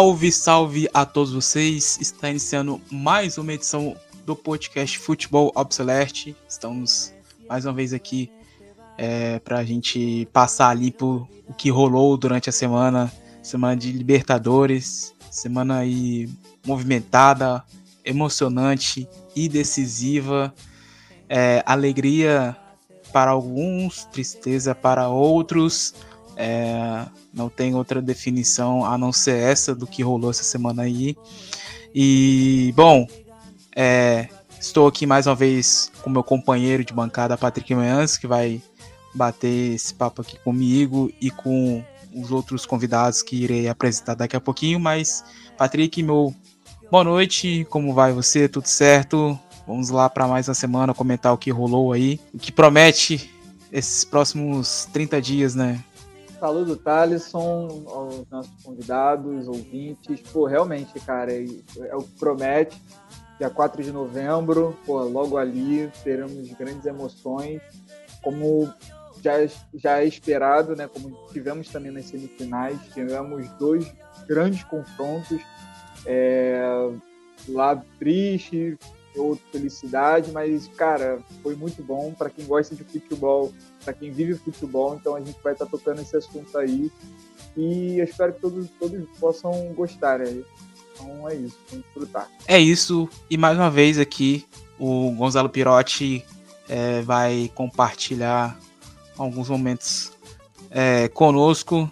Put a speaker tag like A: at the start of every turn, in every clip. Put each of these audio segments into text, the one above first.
A: Salve, salve a todos vocês! Está iniciando mais uma edição do podcast Futebol Obsolete. Estamos mais uma vez aqui é, para a gente passar ali por o que rolou durante a semana, semana de Libertadores, semana aí movimentada, emocionante e decisiva, é, alegria para alguns, tristeza para outros. É, não tem outra definição a não ser essa do que rolou essa semana aí. E, bom, é, estou aqui mais uma vez com meu companheiro de bancada, Patrick Manhãs, que vai bater esse papo aqui comigo e com os outros convidados que irei apresentar daqui a pouquinho. Mas, Patrick, meu boa noite, como vai você? Tudo certo? Vamos lá para mais uma semana comentar o que rolou aí, o que promete esses próximos 30 dias, né?
B: Saludo, Thalisson, aos nossos convidados, ouvintes. Pô, realmente, cara, é, é o que promete. Dia 4 de novembro, pô, logo ali teremos grandes emoções. Como já, já é esperado, né? Como tivemos também nas semifinais, tivemos dois grandes confrontos. É, lado triste, outro felicidade, mas, cara, foi muito bom para quem gosta de futebol para quem vive futebol, então a gente vai estar tá tocando esse assunto aí. E eu espero que todos, todos possam gostar. Né? Então é isso, vamos desfrutar.
A: É isso, e mais uma vez aqui o Gonzalo Pirotti é, vai compartilhar alguns momentos é, conosco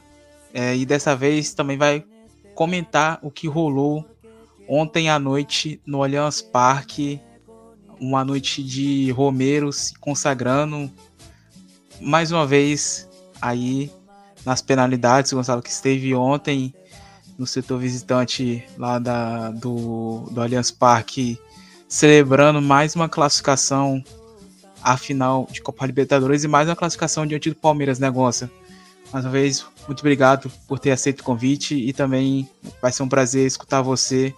A: é, e dessa vez também vai comentar o que rolou ontem à noite no Allianz Parque, uma noite de Romero se consagrando mais uma vez aí nas penalidades, Gonçalo que esteve ontem no setor visitante lá da, do, do Allianz Parque, celebrando mais uma classificação à final de Copa Libertadores e mais uma classificação diante do Palmeiras, né, Gonça? Mais uma vez, muito obrigado por ter aceito o convite e também vai ser um prazer escutar você,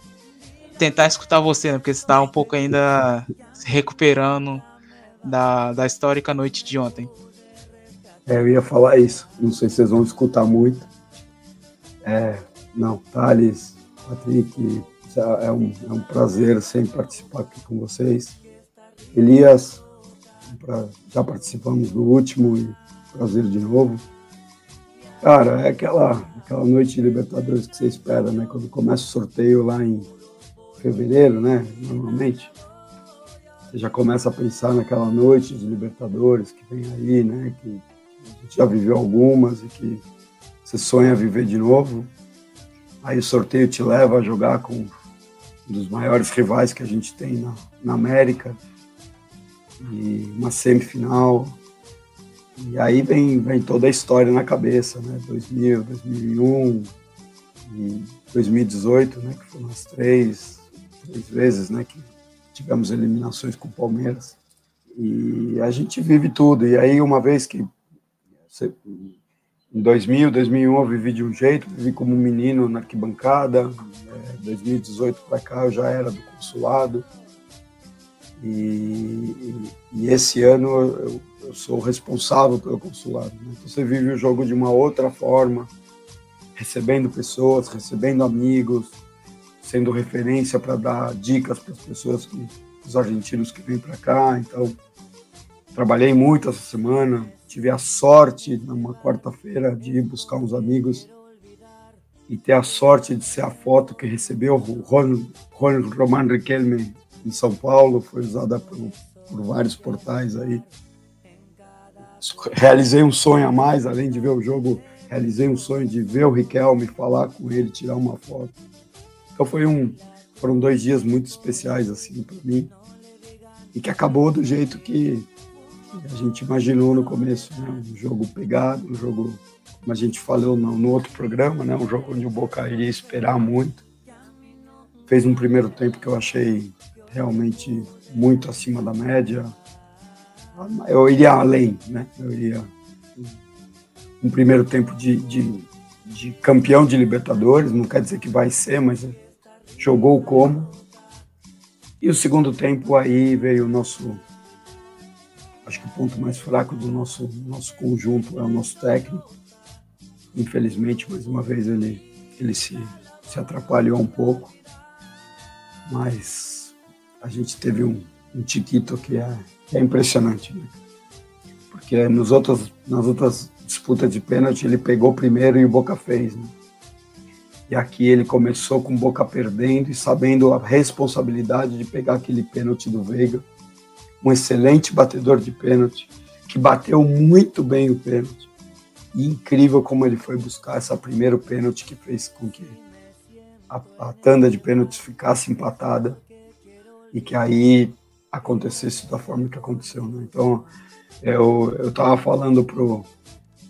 A: tentar escutar você, né, porque você está um pouco ainda se recuperando da, da histórica noite de ontem.
C: É, eu ia falar isso. Não sei se vocês vão escutar muito. É, não, Thales, Patrick, é um, é um prazer sempre participar aqui com vocês. Elias, já participamos do último e prazer de novo. Cara, é aquela, aquela noite de Libertadores que você espera, né? Quando começa o sorteio lá em fevereiro, né? Normalmente. Você já começa a pensar naquela noite de Libertadores que vem aí, né? Que a gente já viveu algumas e que você sonha viver de novo. Aí o sorteio te leva a jogar com um dos maiores rivais que a gente tem na, na América. E uma semifinal. E aí vem, vem toda a história na cabeça, né? 2000, 2001 e 2018, né? Que foram as três, três vezes, né? Que tivemos eliminações com o Palmeiras. E a gente vive tudo. E aí, uma vez que em 2000, 2001 eu vivi de um jeito, vivi como menino na arquibancada. É, 2018 para cá eu já era do consulado. E, e, e esse ano eu, eu, sou responsável pelo consulado. Né? Então você vive o jogo de uma outra forma, recebendo pessoas, recebendo amigos, sendo referência para dar dicas para as pessoas, que, os argentinos que vêm para cá. Então, trabalhei muito essa semana, tive a sorte, numa quarta-feira, de ir buscar uns amigos e ter a sorte de ser a foto que recebeu o Ron, Roman Riquelme em São Paulo, foi usada por, por vários portais aí. Realizei um sonho a mais, além de ver o jogo, realizei um sonho de ver o Riquelme, falar com ele, tirar uma foto. Então foi um, foram dois dias muito especiais assim para mim. e que acabou do jeito que, a gente imaginou no começo, né? Um jogo pegado, um jogo, como a gente falou no, no outro programa, né? Um jogo onde o Boca iria esperar muito. Fez um primeiro tempo que eu achei realmente muito acima da média. Eu iria além, né? Eu iria um primeiro tempo de, de, de campeão de Libertadores, não quer dizer que vai ser, mas jogou como. E o segundo tempo aí veio o nosso acho que o ponto mais fraco do nosso nosso conjunto é o nosso técnico. Infelizmente, mais uma vez ele ele se se atrapalhou um pouco. Mas a gente teve um, um Tiquito que é, que é impressionante, né? Porque nos outros, nas outras disputas de pênalti ele pegou primeiro e o Boca fez, né? E aqui ele começou com Boca perdendo e sabendo a responsabilidade de pegar aquele pênalti do Veiga. Um excelente batedor de pênalti, que bateu muito bem o pênalti. E incrível como ele foi buscar essa primeiro pênalti que fez com que a, a tanda de pênaltis ficasse empatada e que aí acontecesse da forma que aconteceu. Né? Então, eu estava falando pro,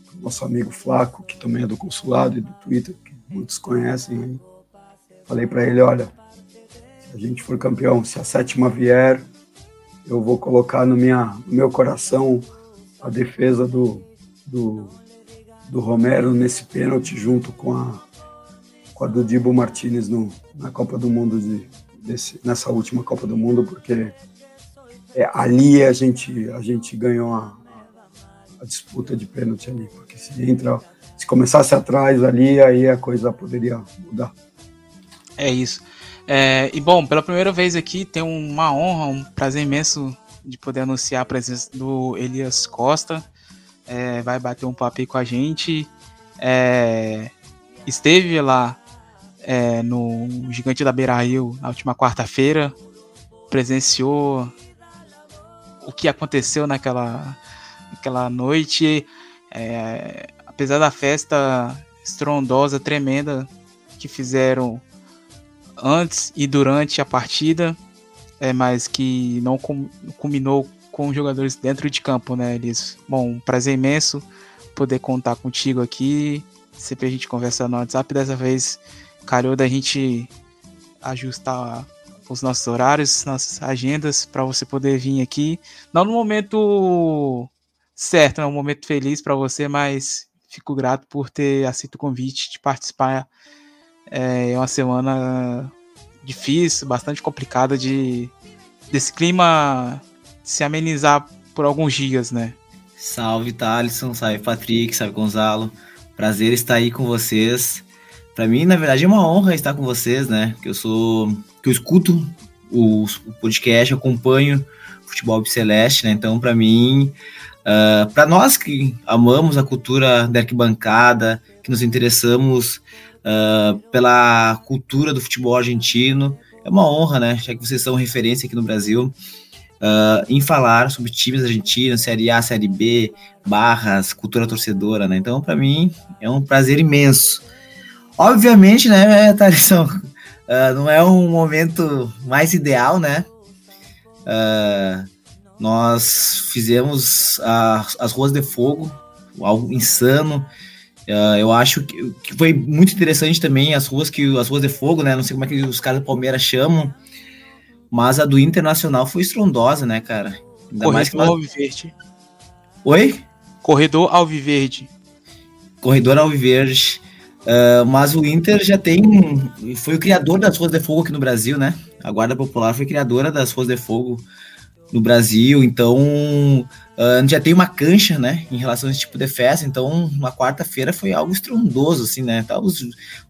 C: pro nosso amigo Flaco, que também é do consulado e do Twitter, que muitos conhecem. Falei para ele, olha, se a gente for campeão, se a sétima vier, eu vou colocar no, minha, no meu coração a defesa do, do, do Romero nesse pênalti junto com a, com a do Dibo Martinez no, na Copa do Mundo, de, desse, nessa última Copa do Mundo, porque é, ali a gente, a gente ganhou a, a disputa de pênalti ali, porque se entra se começasse atrás ali, aí a coisa poderia mudar.
A: É isso. É, e bom, pela primeira vez aqui, tem uma honra, um prazer imenso de poder anunciar a presença do Elias Costa. É, vai bater um papo aí com a gente. É, esteve lá é, no Gigante da Beira Rio na última quarta-feira, presenciou o que aconteceu naquela, naquela noite. É, apesar da festa estrondosa, tremenda que fizeram antes e durante a partida, é, mas que não culminou com os jogadores dentro de campo, né, Elis? Bom, um prazer imenso poder contar contigo aqui. Sempre a gente conversa no WhatsApp, dessa vez calhou da gente ajustar os nossos horários, nossas agendas, para você poder vir aqui. Não no momento certo, não é um momento feliz para você, mas fico grato por ter aceito o convite de participar. É uma semana difícil, bastante complicada de desse clima se amenizar por alguns dias, né?
D: Salve Thalisson, salve Patrick, salve Gonzalo. Prazer estar aí com vocês. Para mim, na verdade, é uma honra estar com vocês, né? Que eu sou, que eu escuto o, o podcast, acompanho futebol celeste, né? Então, para mim, Uh, ah, para nós que amamos a cultura da arquibancada, que nos interessamos uh, pela cultura do futebol argentino, é uma honra, né? Já que vocês são referência aqui no Brasil, uh, em falar sobre times argentinos, Série A, Série B, barras, cultura torcedora, né? Então, para mim, é um prazer imenso. Obviamente, né, Thalisson, não é um momento mais ideal, né? Uh, nós fizemos a, as Ruas de Fogo, algo insano. Uh, eu acho que, que, foi muito interessante também as ruas que as ruas de fogo, né? Não sei como é que os caras do Palmeiras chamam, mas a do Internacional foi estrondosa, né, cara?
A: Ainda Corredor mais que nós... Alviverde.
D: Oi?
A: Corredor Alviverde.
D: Corredor Alviverde. Uh, mas o Inter já tem. Foi o criador das ruas de fogo aqui no Brasil, né? A Guarda Popular foi criadora das ruas de fogo no Brasil, então uh, já tem uma cancha, né, em relação a esse tipo de festa, então uma quarta-feira foi algo estrondoso, assim, né, tá, os,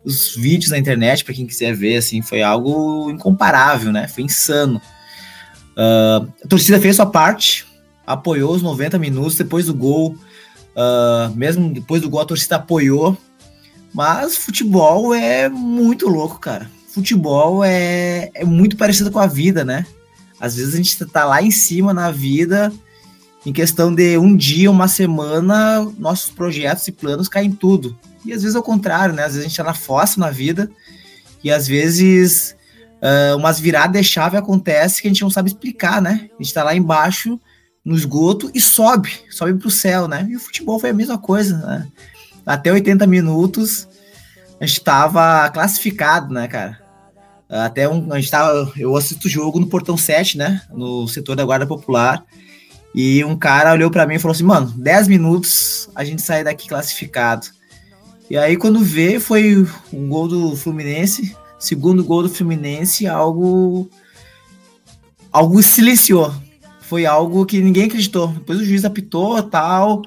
D: os vídeos na internet, para quem quiser ver, assim, foi algo incomparável, né, foi insano. Uh, a torcida fez sua parte, apoiou os 90 minutos, depois do gol, uh, mesmo depois do gol a torcida apoiou, mas futebol é muito louco, cara. Futebol é, é muito parecido com a vida, né? Às vezes a gente tá lá em cima na vida, em questão de um dia, uma semana, nossos projetos e planos caem tudo. E às vezes é o contrário, né? Às vezes a gente tá na fossa na vida, e às vezes uh, umas viradas de chave acontece que a gente não sabe explicar, né? A gente tá lá embaixo no esgoto e sobe, sobe pro céu, né? E o futebol foi a mesma coisa, né? Até 80 minutos a gente tava classificado, né, cara? Até um, a gente tava, eu assisto o jogo no portão 7, né? No setor da Guarda Popular. E um cara olhou para mim e falou assim: "Mano, 10 minutos a gente sai daqui classificado". E aí quando vê foi um gol do Fluminense, segundo gol do Fluminense, algo algo silenciou. Foi algo que ninguém acreditou. Depois o juiz apitou, tal,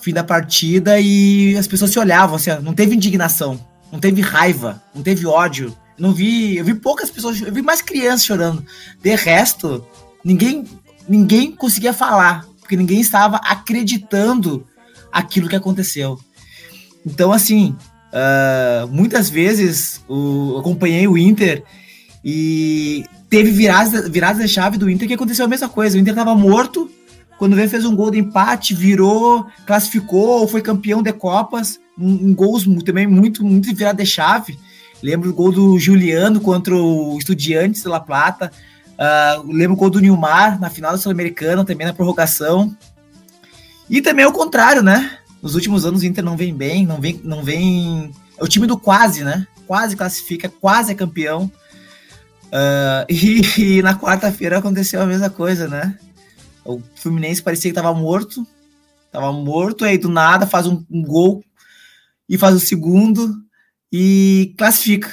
D: fim da partida e as pessoas se olhavam assim, não teve indignação, não teve raiva, não teve ódio. Não vi, eu vi poucas pessoas, eu vi mais crianças chorando. De resto, ninguém ninguém conseguia falar, porque ninguém estava acreditando aquilo que aconteceu. Então, assim, uh, muitas vezes o, acompanhei o Inter e teve viradas, viradas de chave do Inter que aconteceu a mesma coisa. O Inter estava morto, quando veio fez um gol de empate, virou, classificou, foi campeão de Copas, em, gols também muito, muito virada de chave. Lembro do gol do Juliano contra o Estudiantes de La Plata. Uh, lembro o gol do Nilmar na final da Sul-Americana, também na prorrogação. E também é o contrário, né? Nos últimos anos o Inter não vem bem, não vem, não vem. É o time do quase, né? Quase classifica, quase é campeão. Uh, e, e, na quarta-feira aconteceu a mesma coisa, né? O Fluminense parecia que estava morto, tava morto, aí do nada faz um, um gol e faz o segundo e classifica,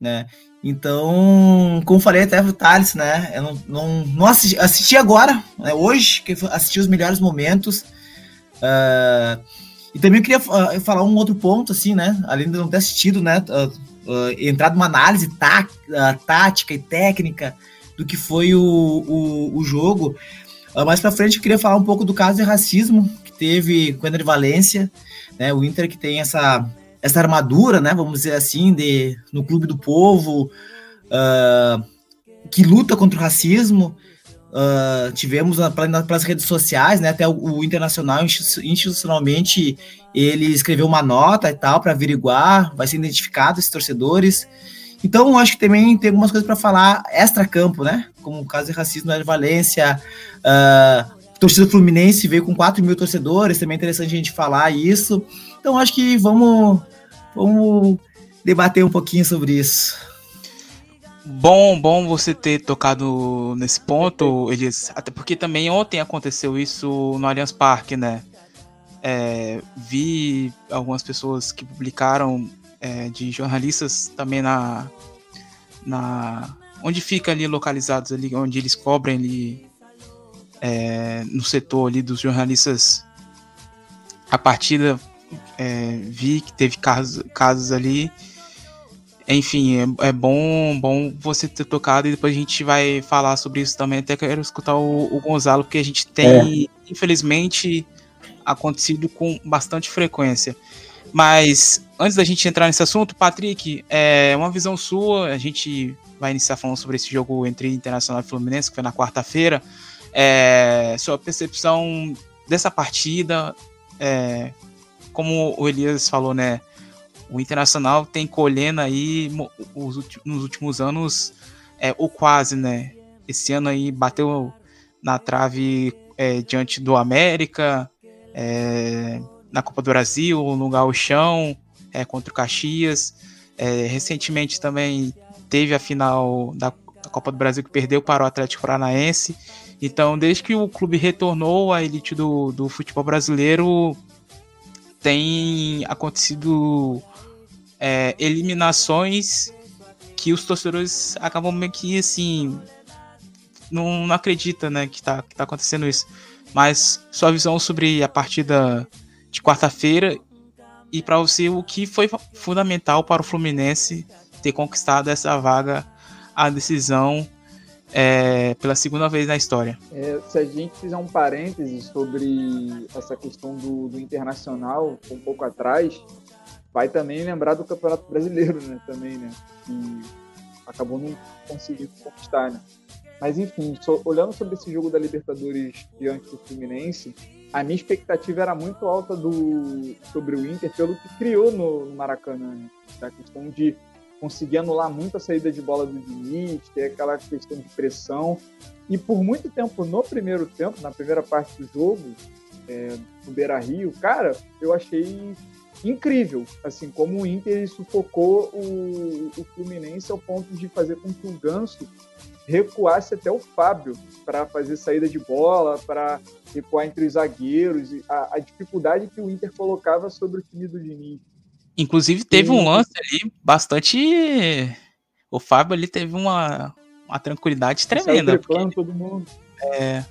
D: né? Então, como falei até pro Thales, né? Eu não, não, não assisti, assisti agora, né, hoje, que assisti os melhores momentos. Uh, e também eu queria uh, falar um outro ponto, assim, né? Além de não ter assistido, né? Uh, entrar numa análise tá, tática e técnica do que foi o, o, o jogo. mais pra frente eu queria falar um pouco do caso de racismo que teve com o Ener Valência, né? O Inter que tem essa essa armadura, né, vamos dizer assim, de, no clube do povo, uh, que luta contra o racismo. Uh, tivemos pelas redes sociais, né, até o, o, Internacional institucionalmente ele escreveu uma nota e tal para averiguar, vai ser identificado esses torcedores. Então, acho que também tem algumas coisas para falar extra-campo, né? Como o caso de racismo na Valência, uh, torcida Fluminense veio com 4 mil torcedores, também é interessante a gente falar isso. Então, acho que vamos Vamos debater um pouquinho sobre isso.
A: Bom, bom você ter tocado nesse ponto, Elias. Até porque também ontem aconteceu isso no Allianz Parque, né? É, vi algumas pessoas que publicaram é, de jornalistas também na, na onde fica ali localizados ali, onde eles cobrem ali é, no setor ali dos jornalistas a partida é, vi que teve casos, casos ali. Enfim, é, é, bom, bom você ter tocado e depois a gente vai falar sobre isso também. Até quero escutar o, o Gonzalo, porque a gente tem, é. infelizmente, acontecido com bastante frequência. Mas antes da gente entrar nesse assunto, Patrick, é uma visão sua. A gente vai iniciar falando sobre esse jogo entre Internacional e Fluminense, que foi na quarta-feira. É, sua percepção dessa partida, é, como o Elias falou, né? O Internacional tem colhendo aí os, nos últimos anos, é, ou quase, né? Esse ano aí bateu na trave é, diante do América, é, na Copa do Brasil, no Gauchão, é, contra o Caxias. É, recentemente também teve a final da, da Copa do Brasil que perdeu para o Atlético Paranaense. Então, desde que o clube retornou à elite do, do futebol brasileiro, tem acontecido é, eliminações que os torcedores acabam meio que assim não, não acredita né que tá, que tá acontecendo isso. Mas sua visão sobre a partida de quarta-feira e para você o que foi fundamental para o Fluminense ter conquistado essa vaga a decisão é, pela segunda vez na história.
B: É, se a gente fizer um parêntese sobre essa questão do, do, internacional, um pouco atrás, vai também lembrar do Campeonato Brasileiro, né? Também, né? Que acabou não conseguindo conquistar, né? Mas enfim, olhando sobre esse jogo da Libertadores diante do Fluminense, a minha expectativa era muito alta do, sobre o Inter pelo que criou no, no Maracanã, né? A questão de conseguir anular muito a saída de bola do Diniz, ter aquela questão de pressão. E por muito tempo, no primeiro tempo, na primeira parte do jogo, é, no Beira Rio, cara, eu achei incrível, assim, como o Inter sufocou o, o Fluminense ao ponto de fazer com que o Ganso recuasse até o Fábio para fazer saída de bola, para recuar entre os zagueiros, a, a, dificuldade que o Inter colocava sobre o time do Diniz.
A: Inclusive teve um lance ali bastante. O Fábio ali teve uma, uma tranquilidade tremenda.
B: Porque... todo mundo.
A: É.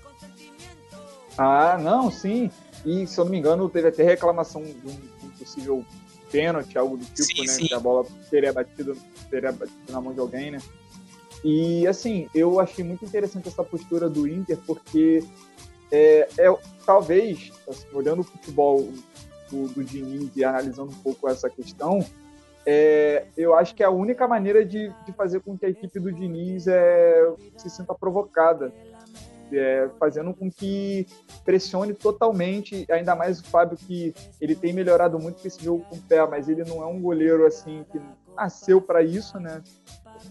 B: Ah, não, sim. E se eu não me engano, teve até reclamação de um, possível pênalti, algo do tipo, sim, né? Sim. Que a bola teria batido, teria batido na mão de alguém, né? E assim, eu achei muito interessante essa postura do Inter, porque é, é talvez, assim, olhando o futebol do, do Diniz e analisando um pouco essa questão, é, eu acho que a única maneira de, de fazer com que a equipe do Diniz é, se sinta provocada, é, fazendo com que pressione totalmente, ainda mais o Fábio, que ele tem melhorado muito com esse jogo com o pé, mas ele não é um goleiro assim que nasceu para isso, né?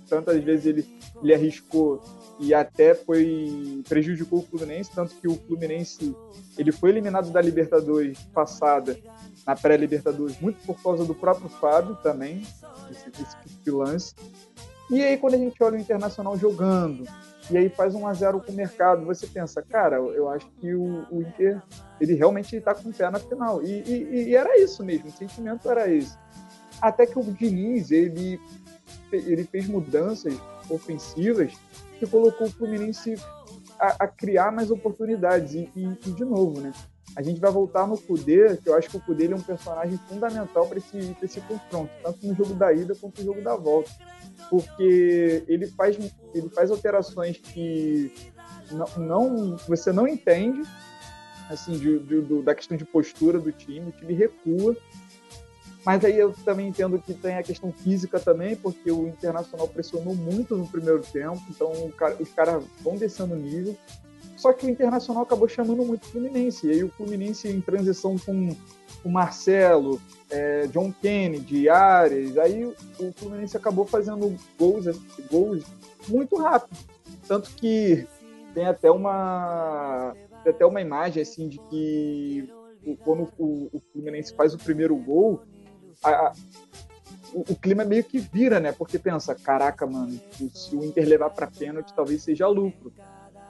B: Tantas vezes ele, ele arriscou e até foi prejudicou o Fluminense, tanto que o Fluminense ele foi eliminado da Libertadores passada, na pré-Libertadores, muito por causa do próprio Fábio também, esse, esse tipo lance. E aí quando a gente olha o Internacional jogando, e aí faz um a 0 com o mercado, você pensa, cara, eu acho que o, o Inter, ele realmente está com o pé na final. E, e, e, era isso mesmo, o sentimento era esse. Até que o Diniz, ele, ele fez mudanças ofensivas que colocou o Fluminense a, a criar mais oportunidades. E, e, e, de novo, né? A gente vai voltar no Kudê, que eu acho que o Kudê é um personagem fundamental para esse, esse confronto, tanto no jogo da ida quanto no jogo da volta. Porque ele faz, ele faz alterações que não, não você não entende, assim, de, de, da questão de postura do time, o time recua, mas aí eu também entendo que tem a questão física também, porque o Internacional pressionou muito no primeiro tempo, então os caras vão descendo o nível. Só que o Internacional acabou chamando muito o Fluminense. E aí o Fluminense em transição com o Marcelo, é, John Kennedy, Ares, aí o Fluminense acabou fazendo gols, gols muito rápido. Tanto que tem até uma tem até uma imagem assim de que quando o, o Fluminense faz o primeiro gol, a, o, o, clima meio que vira, né? Porque pensa, caraca, mano, se o Inter levar para pênalti, talvez seja lucro.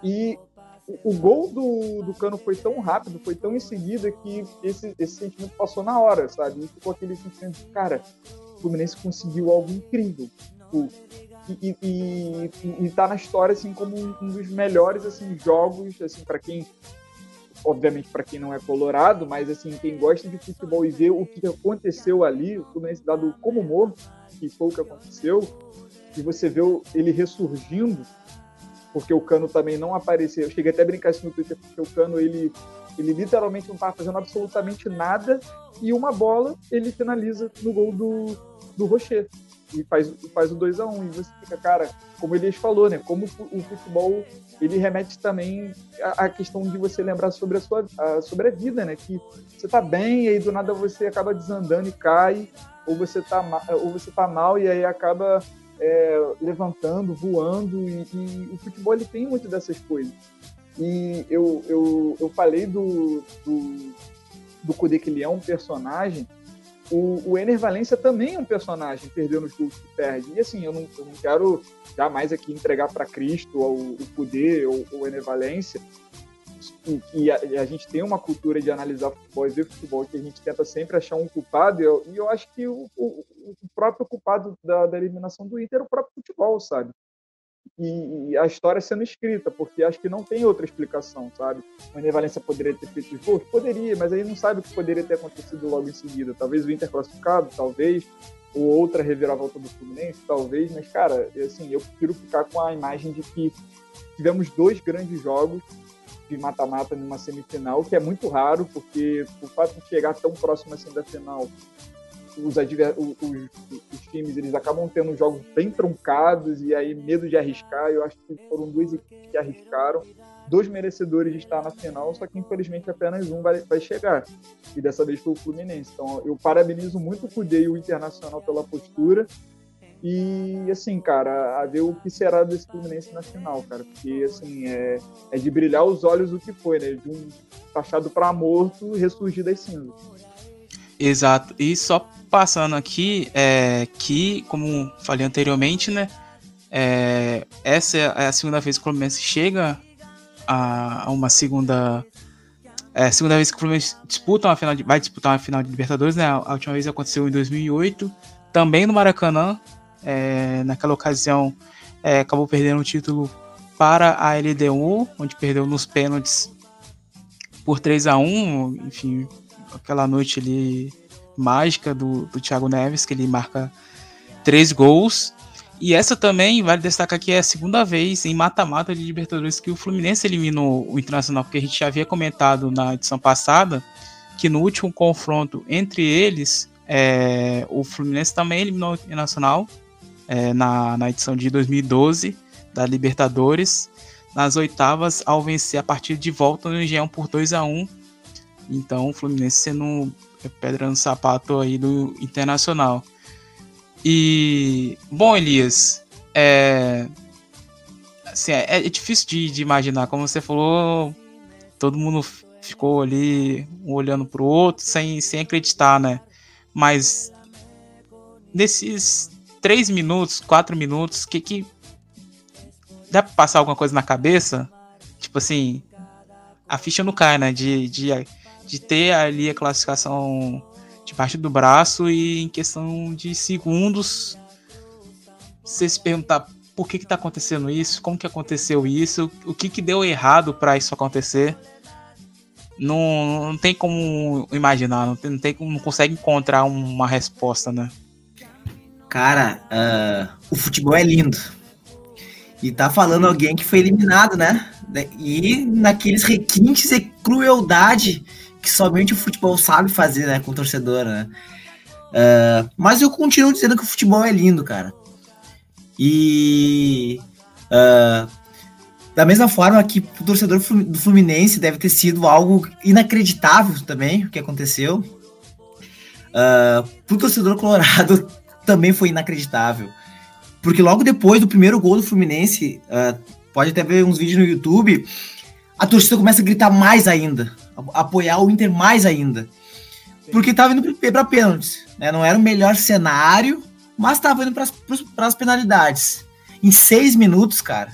B: E o, o gol do, do Cano foi tão rápido, foi tão em seguida que esse, esse sentimento passou na hora, sabe? E ficou aquele sentimento de, cara, o Fluminense conseguiu algo incrível. E, e, e, e tá na história assim como um dos melhores assim jogos assim para quem obviamente para quem não é colorado, mas assim, quem gosta de futebol e vê o que aconteceu ali, o Fluminense dado como morto, que foi o que aconteceu, e você vê ele ressurgindo, porque o Cano também não apareceu. Eu cheguei até a brincar assim no Twitter, porque o Cano, ele, ele literalmente não estava fazendo absolutamente nada, e uma bola ele finaliza no gol do, do Rocher e faz, faz o 2 a 1 um, E você fica, cara, como Elias falou, né? Como o futebol ele remete também à, questão de você lembrar sobre a sua a, sobre a vida, né? Que você tá bem e aí do nada você acaba desandando e cai, ou você tá, ou você tá mal e aí acaba é, levantando, voando. E, e, o futebol ele tem muito dessas coisas. E eu, eu, eu falei do, do, do Kudê que ele é um personagem o, o Ener Valência também é um personagem, perdeu nos gols que perde. E assim, eu não, eu não quero jamais aqui entregar para Cristo o, o poder ou o Ener Valência, e a, a, gente tem uma cultura de analisar futebol e ver futebol que a gente tenta sempre achar um culpado, e eu, e eu acho que o, o, o próprio culpado da, da, eliminação do Inter é o próprio futebol, sabe? E, e, a história sendo escrita, porque acho que não tem outra explicação, sabe? O Ener Valência poderia ter feito os gols? Poderia, mas aí não sabe o que poderia ter acontecido logo em seguida. Talvez o Inter classificado, talvez, ou outra reviravolta do Fluminense, talvez, mas, cara, assim, eu prefiro ficar com a imagem de que tivemos dois grandes jogos de mata-mata numa semifinal, que é muito raro, porque o fato de chegar tão próximo assim da final os, adver, os, os, times eles acabam tendo jogos bem truncados e aí medo de arriscar. Eu acho que foram duas equipes que arriscaram, dois merecedores de estar na final, só que infelizmente apenas um vai, vai chegar. E dessa vez foi o Fluminense. Então eu parabenizo muito o Cudê e o Internacional pela postura. E, assim, cara, a ver o que será desse Fluminense na final, cara. Porque, assim, é, é de brilhar os olhos o que foi, né? De um taxado para morto ressurgir das cinzas.
A: Exato. E só passando aqui, é, que, como falei anteriormente, né? É, essa é a segunda vez que o Fluminense chega a, a uma segunda. É a segunda vez que o Fluminense disputa uma final de, vai disputar uma final de Libertadores, né? A última vez aconteceu em 2008, também no Maracanã. É, naquela ocasião, é, acabou perdendo o título para a LDU, onde perdeu nos pênaltis por 3 a 1 Enfim, aquela noite ali mágica do, do Thiago Neves, que ele marca três gols. E essa também, vale destacar que é a segunda vez em mata-mata de Libertadores que o Fluminense eliminou o Internacional, porque a gente já havia comentado na edição passada que no último confronto entre eles, é, o Fluminense também eliminou o Internacional é, na, na edição de 2012 da Libertadores, nas oitavas, ao vencer a partida de volta no Engenhão por 2 a 1 Então, o Fluminense sendo pedra no sapato aí do Internacional. E, bom, Elias, é, assim, é, é difícil de, de, imaginar, como você falou, todo mundo ficou ali um olhando para o outro sem, sem acreditar, né? Mas nesses três minutos, quatro minutos, que que dá para passar alguma coisa na cabeça? Tipo assim, a ficha não cai, né? De, de, de ter ali a classificação debaixo do braço e em questão de segundos você se perguntar por que está acontecendo isso, como que aconteceu isso, o que, que deu errado para isso acontecer. Não, não tem como imaginar, não, tem, não, tem, não consegue encontrar uma resposta, né?
D: Cara, uh, o futebol é lindo. E tá falando alguém que foi eliminado, né? E naqueles requintes e crueldade que somente o futebol sabe fazer, né, com o torcedor, né? Uh, mas eu continuo dizendo que o futebol é lindo, cara. E uh, da mesma forma que o torcedor do Fluminense deve ter sido algo inacreditável também o que aconteceu. Uh, pro torcedor colorado também foi inacreditável. Porque logo depois do primeiro gol do Fluminense, uh, pode até ver uns vídeos no YouTube, a torcida começa a gritar mais ainda apoiar o Inter mais ainda. Porque estava indo para pênaltis. Né? Não era o melhor cenário, mas estava indo para as penalidades. Em seis minutos, cara.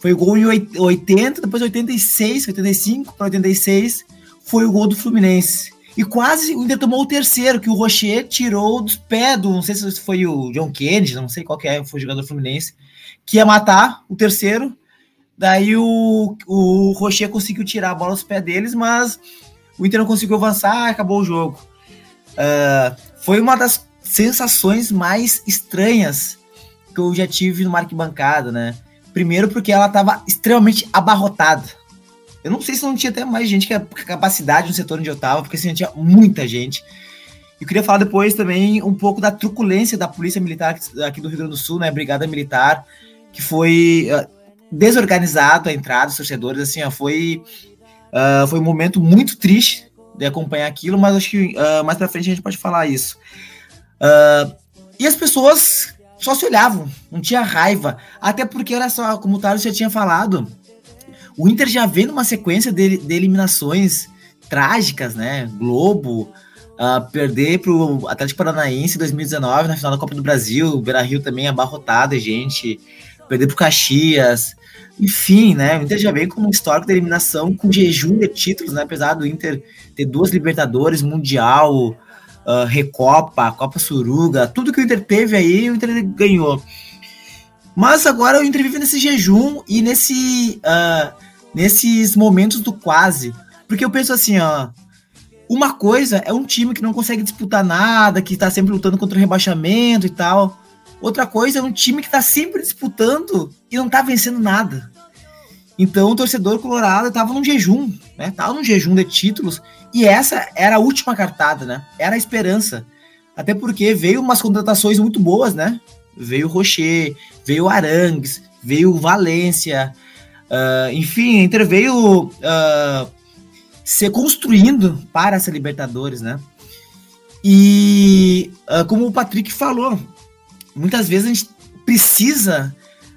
D: Foi o gol em 80, depois 86, 85 para 86. Foi o gol do Fluminense. E quase o Inter tomou o terceiro, que o Rocher tirou dos pés do. Não sei se foi o John Kennedy, não sei qual que é, foi o jogador Fluminense, que ia matar o terceiro Daí o, o Rocher conseguiu tirar a bola dos pés deles, mas o Inter não conseguiu avançar, acabou o jogo. Uh, foi uma das sensações mais estranhas que eu já tive no arquibancada, né? Primeiro porque ela estava extremamente abarrotada. Eu não sei se não tinha até mais gente que a capacidade no setor onde eu estava, porque assim, tinha muita gente. Eu queria falar depois também um pouco da truculência da polícia militar aqui do Rio Grande do Sul, né? Brigada Militar, que foi uh, desorganizado a entrada dos torcedores, assim, ó, foi, uh, foi um momento muito triste de acompanhar aquilo, mas acho que uh, mais pra frente a gente pode falar isso. Uh, e as pessoas só se olhavam, não tinha raiva, até porque, olha só, como o Thales já tinha falado, o Inter já vem numa sequência de, de eliminações trágicas, né, Globo, Uh, perder pro Atlético Paranaense em 2019 na final da Copa do Brasil, o Beira Rio também abarrotado, gente, perder pro Caxias, enfim, né? O Inter já veio com um histórico de eliminação com jejum de títulos, né? Apesar do Inter ter duas Libertadores, Mundial, uh, Recopa, Copa Suruga, tudo que o Inter teve aí, o Inter ganhou. Mas agora o Inter vive nesse jejum e nesse, uh, nesses momentos do quase. Porque eu penso assim, ó. Uma coisa é um time que não consegue disputar nada, que tá sempre lutando contra o rebaixamento e tal. Outra coisa é um time que tá sempre disputando e não tá vencendo nada. Então o torcedor colorado tava num jejum, né? Tava num jejum de títulos e essa era a última cartada, né? Era a esperança. Até porque veio umas contratações muito boas, né? Veio o Rocher, veio o Arangues, veio o Valência, uh, enfim, Inter veio uh, se construindo para essa Libertadores, né? E uh, como o Patrick falou, muitas vezes a gente precisa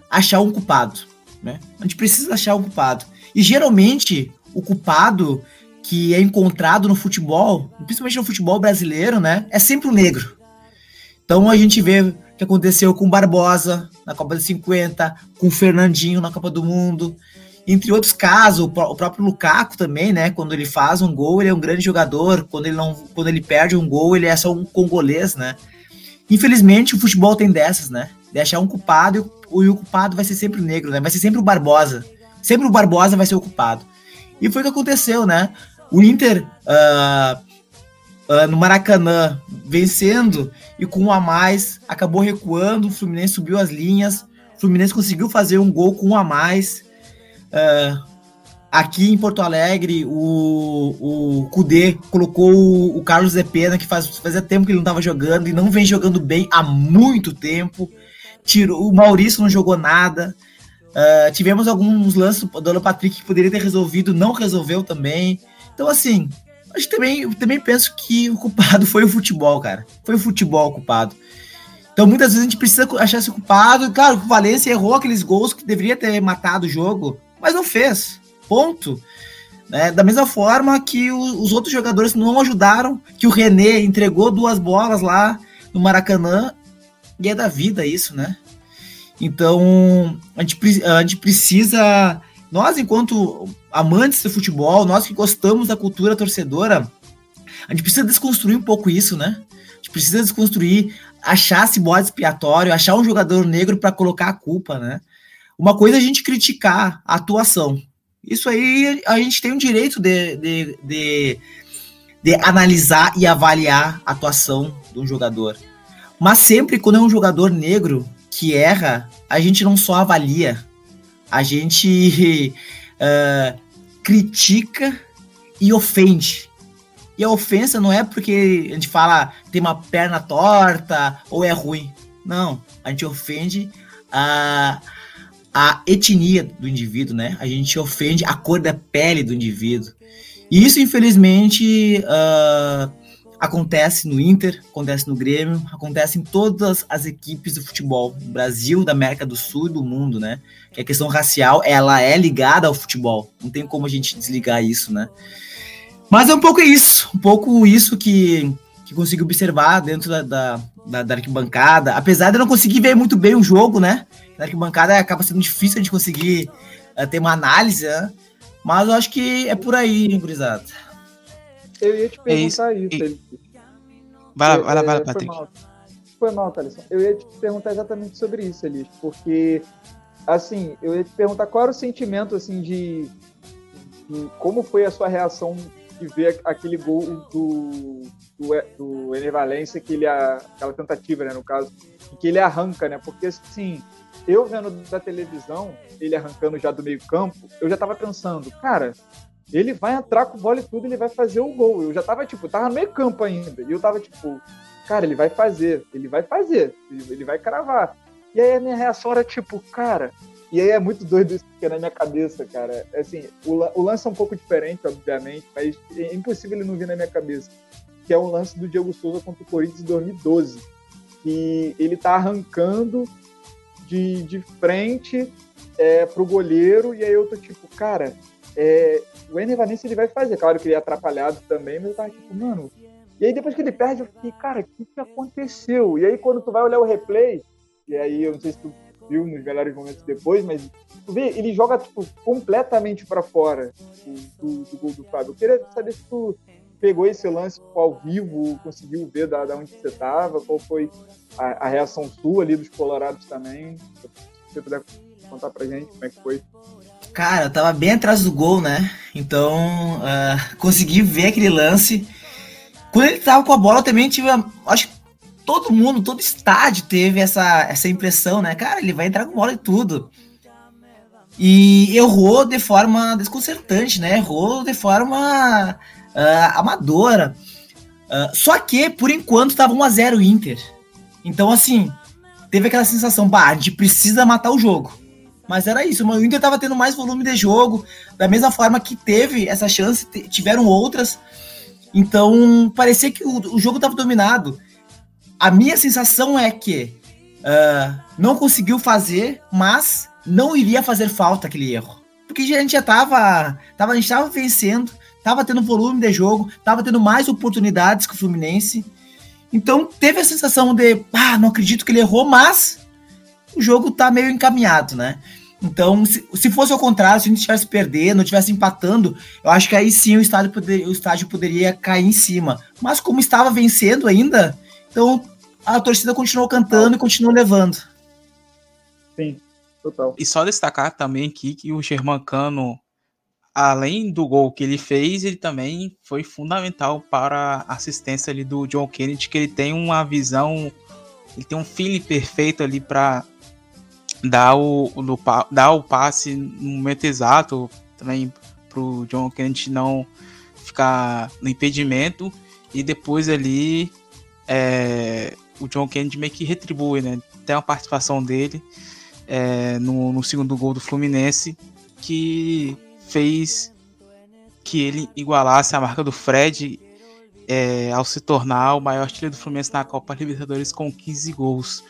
D: achar um culpado, né? A gente precisa achar um culpado. E geralmente o culpado que é encontrado no futebol, principalmente no futebol brasileiro, né, é sempre o negro. Então a gente vê o que aconteceu com Barbosa na Copa de 50, com Fernandinho na Copa do Mundo, entre outros casos, o próprio Lukaku também, né? Quando ele faz um gol, ele é um grande jogador. Quando ele não, quando ele perde um gol, ele é só um congolês, né? Infelizmente, o futebol tem dessas, né? De achar um culpado e o, culpado vai ser sempre o negro, né? Vai ser sempre o Barbosa. Sempre o Barbosa vai ser o culpado. E foi o que aconteceu, né? O Inter uh, uh, no Maracanã vencendo e com um a mais acabou recuando. O Fluminense subiu as linhas. O Fluminense conseguiu fazer um gol com um a mais. Uh, aqui em Porto Alegre, o, o Kudê colocou o, o Carlos Zepena, que faz, fazia tempo que ele não estava jogando e não vem jogando bem há muito tempo. Tirou, o Maurício não jogou nada. Uh, tivemos alguns lances do Alan Patrick que poderia ter resolvido, não resolveu também. Então, assim, gente também, eu também penso que o culpado foi o futebol, cara. Foi o futebol o culpado. Então, muitas vezes a gente precisa achar esse culpado. Claro, o Valência errou aqueles gols que deveria ter matado o jogo mas não fez. Ponto. É, da mesma forma que o, os outros jogadores não ajudaram, que o René entregou duas bolas lá no Maracanã, e é da vida isso, né? Então, a gente, a gente precisa, nós enquanto amantes de futebol, nós que gostamos da cultura torcedora, a gente precisa desconstruir um pouco isso, né? A gente precisa desconstruir, achar esse bode expiatório, achar um jogador negro para colocar a culpa, né? Uma coisa é a gente criticar a atuação. Isso aí a gente tem o direito de, de, de, de analisar e avaliar a atuação de um jogador. Mas sempre quando é um jogador negro que erra, a gente não só avalia, a gente uh, critica e ofende. E a ofensa não é porque a gente fala tem uma perna torta ou é ruim. Não, a gente ofende a. Uh, a etnia do indivíduo, né? A gente ofende a cor da pele do indivíduo. E isso, infelizmente, uh, acontece no Inter, acontece no Grêmio, acontece em todas as equipes do futebol, do Brasil, da América do Sul e do mundo, né? Que a questão racial, ela é ligada ao futebol. Não tem como a gente desligar isso, né? Mas é um pouco isso, um pouco isso que, que consigo observar dentro da, da, da, da arquibancada. Apesar de eu não conseguir ver muito bem o jogo, né? na arquibancada acaba sendo difícil de conseguir uh, ter uma análise, né? Mas eu acho que é por aí, hein, gurizada.
B: Eu ia te é perguntar é isso. isso.
A: Vai lá, vai lá, vai lá, Patrick. Foi mal,
B: foi mal Thaleson. Eu ia te perguntar exatamente sobre isso, Elis, porque, assim, eu ia te perguntar qual era o sentimento, assim, de, de como foi a sua reação de ver aquele gol do, do, do Ener Valência, que ele, aquela tentativa, né, no caso, que ele arranca, né, porque, assim, eu vendo da televisão, ele arrancando já do meio campo, eu já tava pensando, cara, ele vai entrar com bola e tudo, ele vai fazer o gol. Eu já tava, tipo, tava no meio campo ainda. E eu tava, tipo, cara, ele vai fazer, ele vai fazer, ele, ele vai cravar. E aí a minha reação era, tipo, cara, e aí é muito doido isso que é na minha cabeça, cara. Assim, o, o lance é um pouco diferente, obviamente, mas é impossível ele não vir na minha cabeça. Que é o lance do Diego Souza contra o Corinthians em 2012. Que ele tá arrancando de, de frente é, pro goleiro, e aí eu tô tipo, cara, é, o Ener Valencia ele vai fazer. Claro que ele é atrapalhado também, mas eu tava tipo, mano. E aí depois que ele perde, eu fiquei, cara, o que, que aconteceu? E aí quando tu vai olhar o replay, e aí eu não sei se tu viu nos melhores momentos depois, mas tu vê, ele joga tipo, completamente para fora do, do, gol do Fábio. Eu queria saber se tu pegou esse lance ao vivo, conseguiu ver da, da onde você estava, qual foi a, a, reação sua ali dos Colorados também. Se você puder contar pra gente como é que foi.
D: Cara, eu tava bem atrás do gol, né? Então, uh, consegui ver aquele lance. Quando ele tava com a bola, também tive. Acho que todo mundo, todo estádio teve essa, essa impressão, né? Cara, ele vai entrar com bola e tudo. E errou de forma desconcertante, né? Errou de forma uh, amadora. Uh, só que, por enquanto, estava 1x0 Inter. Então, assim, teve aquela sensação, bah, a gente precisa matar o jogo. Mas era isso, o Inter estava tendo mais volume de jogo, da mesma forma que teve essa chance, tiveram outras. Então, parecia que o, o jogo estava dominado. A minha sensação é que uh, não conseguiu fazer, mas não iria fazer falta aquele erro. Porque a gente já tava, tava a gente tava vencendo, tava tendo volume de jogo, tava tendo mais oportunidades que o Fluminense. Então teve a sensação de, ah, não acredito que ele errou, mas o jogo tá meio encaminhado, né? Então, se, se fosse ao contrário, se a gente estivesse perdendo, estivesse empatando, eu acho que aí sim o estádio, poder, o estádio poderia cair em cima. Mas como estava vencendo ainda, então a torcida continuou cantando e continuou levando.
B: Sim, total.
A: E só destacar também aqui que o Germancano, além do gol que ele fez, ele também foi fundamental para a assistência ali do John Kennedy, que ele tem uma visão, ele tem um feeling perfeito ali para dar o, o, dar o passe no momento exato também pro John Kennedy não ficar no impedimento e depois ali é, o John Kennedy meio que retribui, né? Tem uma participação dele é, no, no segundo gol do Fluminense que fez que ele igualasse a marca do Fred é, ao se tornar o maior artilheiro do Fluminense na Copa Libertadores com 15 gols.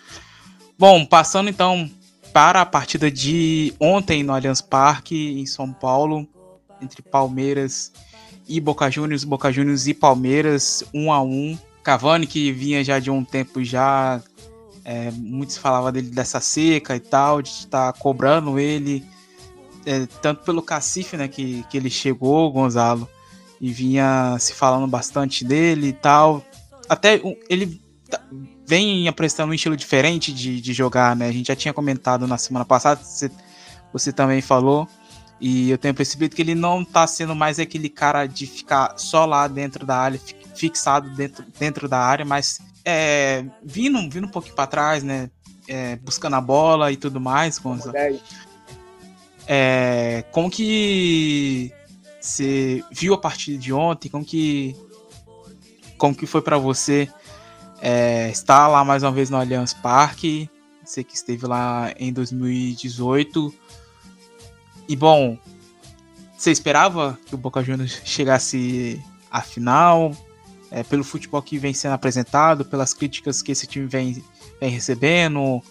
A: Bom, passando então para a partida de ontem no Allianz Parque, em São Paulo, entre Palmeiras e Boca Juniors, Boca Juniors e Palmeiras, um a um. Cavani, que vinha já de um tempo já, é, muitos falavam dele dessa seca e tal, de estar cobrando ele, é, tanto pelo cacife né, que, que ele chegou, Gonzalo, e vinha se falando bastante dele e tal. Até ele vem apresentando um estilo diferente de, de jogar, né? A gente já tinha comentado na semana passada, você, você também falou, e eu tenho percebido que ele não tá sendo mais aquele cara de ficar só lá dentro da área, fixado dentro, dentro da área, mas é, vindo, vindo um pouquinho para trás, né? É, buscando a bola e tudo mais. Gonza. É, como que você viu a partida de ontem? Como que, como que foi para você é, está lá mais uma vez no Allianz Parque. Você que esteve lá em 2018. E bom, você esperava que o Boca Juniors chegasse à final? É, pelo futebol que vem sendo apresentado, pelas críticas que esse time vem, vem recebendo.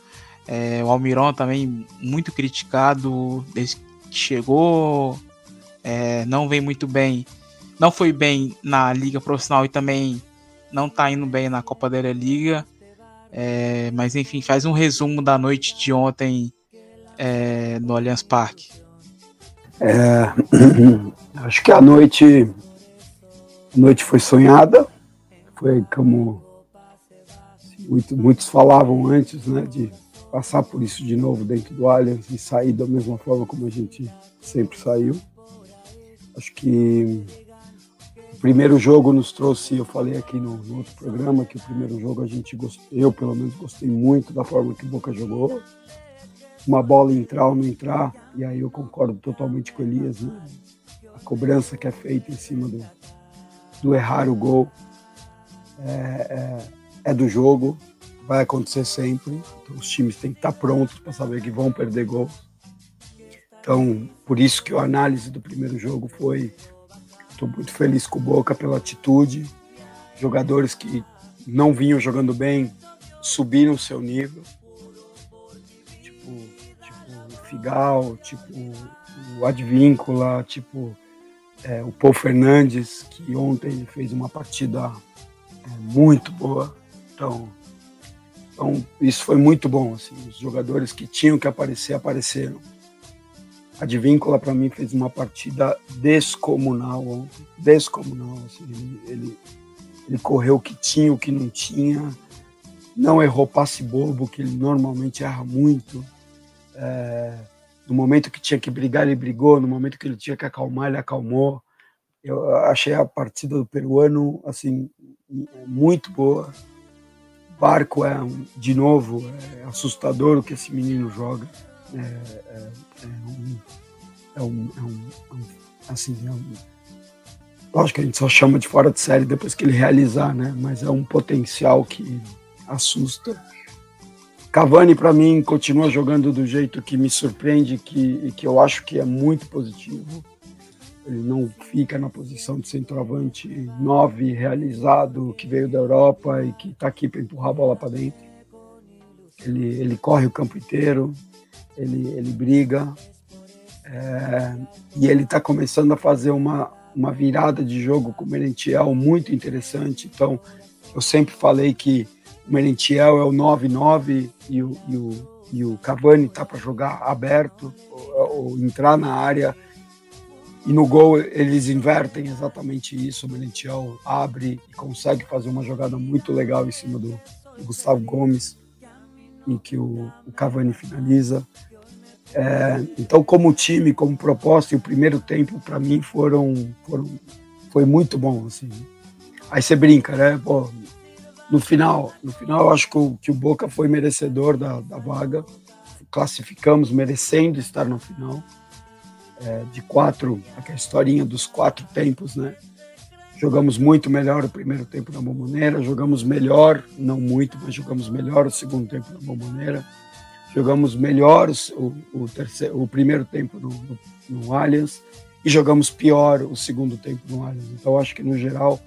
A: É, o Almiron também muito criticado desde que chegou. É, não vem muito bem. Não foi bem na liga profissional e também não tá indo bem na Copa da Liga. É, mas enfim, faz um resumo da noite de ontem é, no Allianz Parque.
C: É, acho que a noite, a noite foi sonhada, foi como muito, muitos falavam antes, né, de passar por isso de novo dentro do Allianz e sair da mesma forma como a gente sempre saiu. Acho que primeiro jogo nos trouxe, eu falei aqui no, no, outro programa que o primeiro jogo a gente gostou, eu pelo menos gostei muito da forma que o Boca jogou. Uma bola entrar ou não entrar, e aí eu concordo totalmente com o Elias, né? A cobrança que é feita em cima do, do errar o gol é, é, é do jogo, vai acontecer sempre. Então, os times têm que estar prontos para saber que vão perder gols. Então, por isso que a análise do primeiro jogo foi Estou muito feliz com o Boca pela atitude. Jogadores que não vinham jogando bem subiram o seu nível. Tipo, tipo o Figal, tipo o Advíncula, tipo é, o Paul Fernandes, que ontem fez uma partida é, muito boa. Então, então, isso foi muito bom. Assim, os jogadores que tinham que aparecer, apareceram. A Advíncula, para mim, fez uma partida descomunal ontem. Descomunal. Assim, ele, ele, ele, correu o que tinha, o que não tinha. Não errou passe bobo, que ele normalmente erra muito. É, no momento que tinha que brigar, ele brigou. No momento que ele tinha que acalmar, ele acalmou. Eu achei a partida do peruano assim muito boa. Barco é, de novo, é assustador o que esse menino joga. É, é, é, um, é, um, é um, é um, assim, é um, lógico que a gente só chama de fora de série depois que ele realizar, né? Mas é um potencial que assusta. Cavani para mim continua jogando do jeito que me surpreende que, e que eu acho que é muito positivo. Ele não fica na posição de centroavante nove realizado que veio da Europa e que está aqui para empurrar a bola para dentro ele, ele corre o campo inteiro, ele, ele briga, é, e ele está começando a fazer uma, uma virada de jogo com o Merentiel muito interessante. Então, eu sempre falei que o Merentiel é o 9-9 e o, e o, e o Cavani está para jogar aberto, ou, ou, entrar na área. E no gol eles invertem exatamente isso. O Merentiel abre e consegue fazer uma jogada muito legal em cima do, do Gustavo Gomes, em que o, o Cavani finaliza. É, então, como time, como proposta, e o primeiro tempo para mim foram, foram foi muito bom. Assim. Aí você brinca, né? Pô, no final, no final eu acho que o, que o Boca foi merecedor da, da vaga. Classificamos merecendo estar no final. É, de quatro, aquela historinha dos quatro tempos, né? Jogamos muito melhor o primeiro tempo na Bomboneira, jogamos melhor, não muito, mas jogamos melhor o segundo tempo na Bomboneira jogamos melhor o, o, terceiro, o primeiro tempo no, no, no, Allianz e jogamos pior o segundo tempo no Allianz. Então, acho que no geral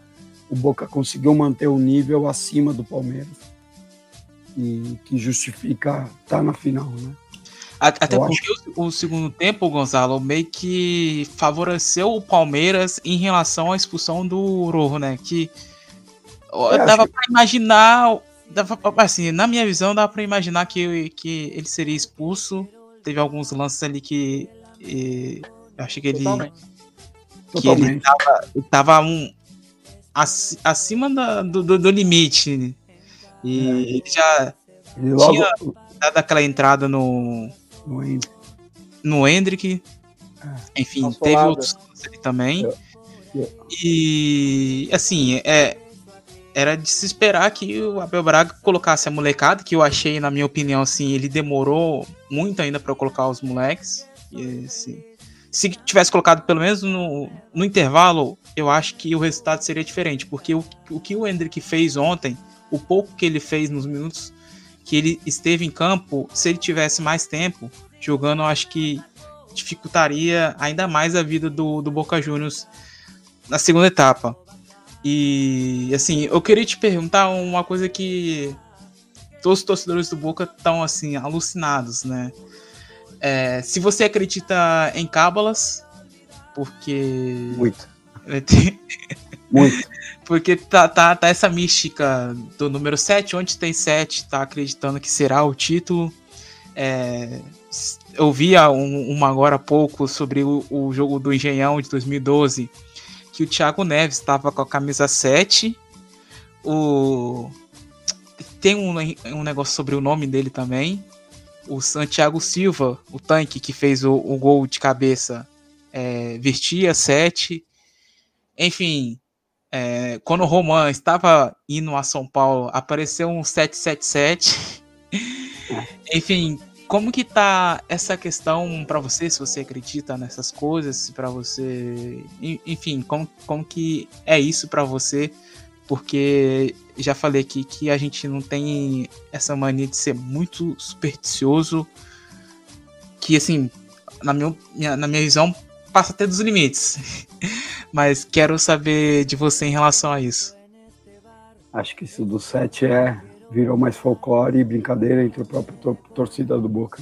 C: o Boca conseguiu manter o nível acima do Palmeiras e que justifica estar tá na final, né?
A: Até Eu porque acho... o, o, segundo tempo, Gonzalo, meio que favoreceu o Palmeiras em relação à expulsão do Rojo, né? Que é, dava para imaginar assim, na minha visão, dá para imaginar que, que ele seria expulso. Teve alguns lances ali que e, eu achei que ele Totalmente. que Totalmente. ele tava, tava um acima do, do, do limite e é. ele já ele logo... tinha dado aquela entrada no
C: no, Hendrick.
A: no Hendrick. É. Enfim, teve outros ali também. E assim, é, era de se esperar que o Abel Braga colocasse a molecada, que eu achei, na minha opinião, assim, ele demorou muito ainda para colocar os moleques. E, assim, se tivesse colocado pelo menos no, no intervalo, eu acho que o resultado seria diferente, porque o, o que o Hendrick fez ontem, o pouco que ele fez nos minutos que ele esteve em campo, se ele tivesse mais tempo jogando, eu acho que dificultaria ainda mais a vida do, do Boca Juniors na segunda etapa. E assim, eu queria te perguntar uma coisa que todos os torcedores do Boca estão assim alucinados, né? É, se você acredita em cábalas, porque
C: muito, muito,
A: porque tá, tá, tá essa mística do número 7, onde tem 7, tá acreditando que será o título. É, eu vi um, uma agora há pouco sobre o, o jogo do Engenhão de 2012 que o Thiago Neves estava com a camisa 7. O tem um, um negócio sobre o nome dele também. O Santiago Silva, o tanque que fez o, o gol de cabeça, é, vestia 7. Enfim, é, quando o Roman estava indo a São Paulo, apareceu um 777. É. Enfim, como que tá essa questão para você, se você acredita nessas coisas, para você, enfim, como, como que é isso para você? Porque já falei aqui que a gente não tem essa mania de ser muito supersticioso, que assim, na minha, na minha visão, passa até dos limites. Mas quero saber de você em relação a isso.
C: Acho que isso do 7 é virou mais folclore e brincadeira entre a própria tor torcida do Boca.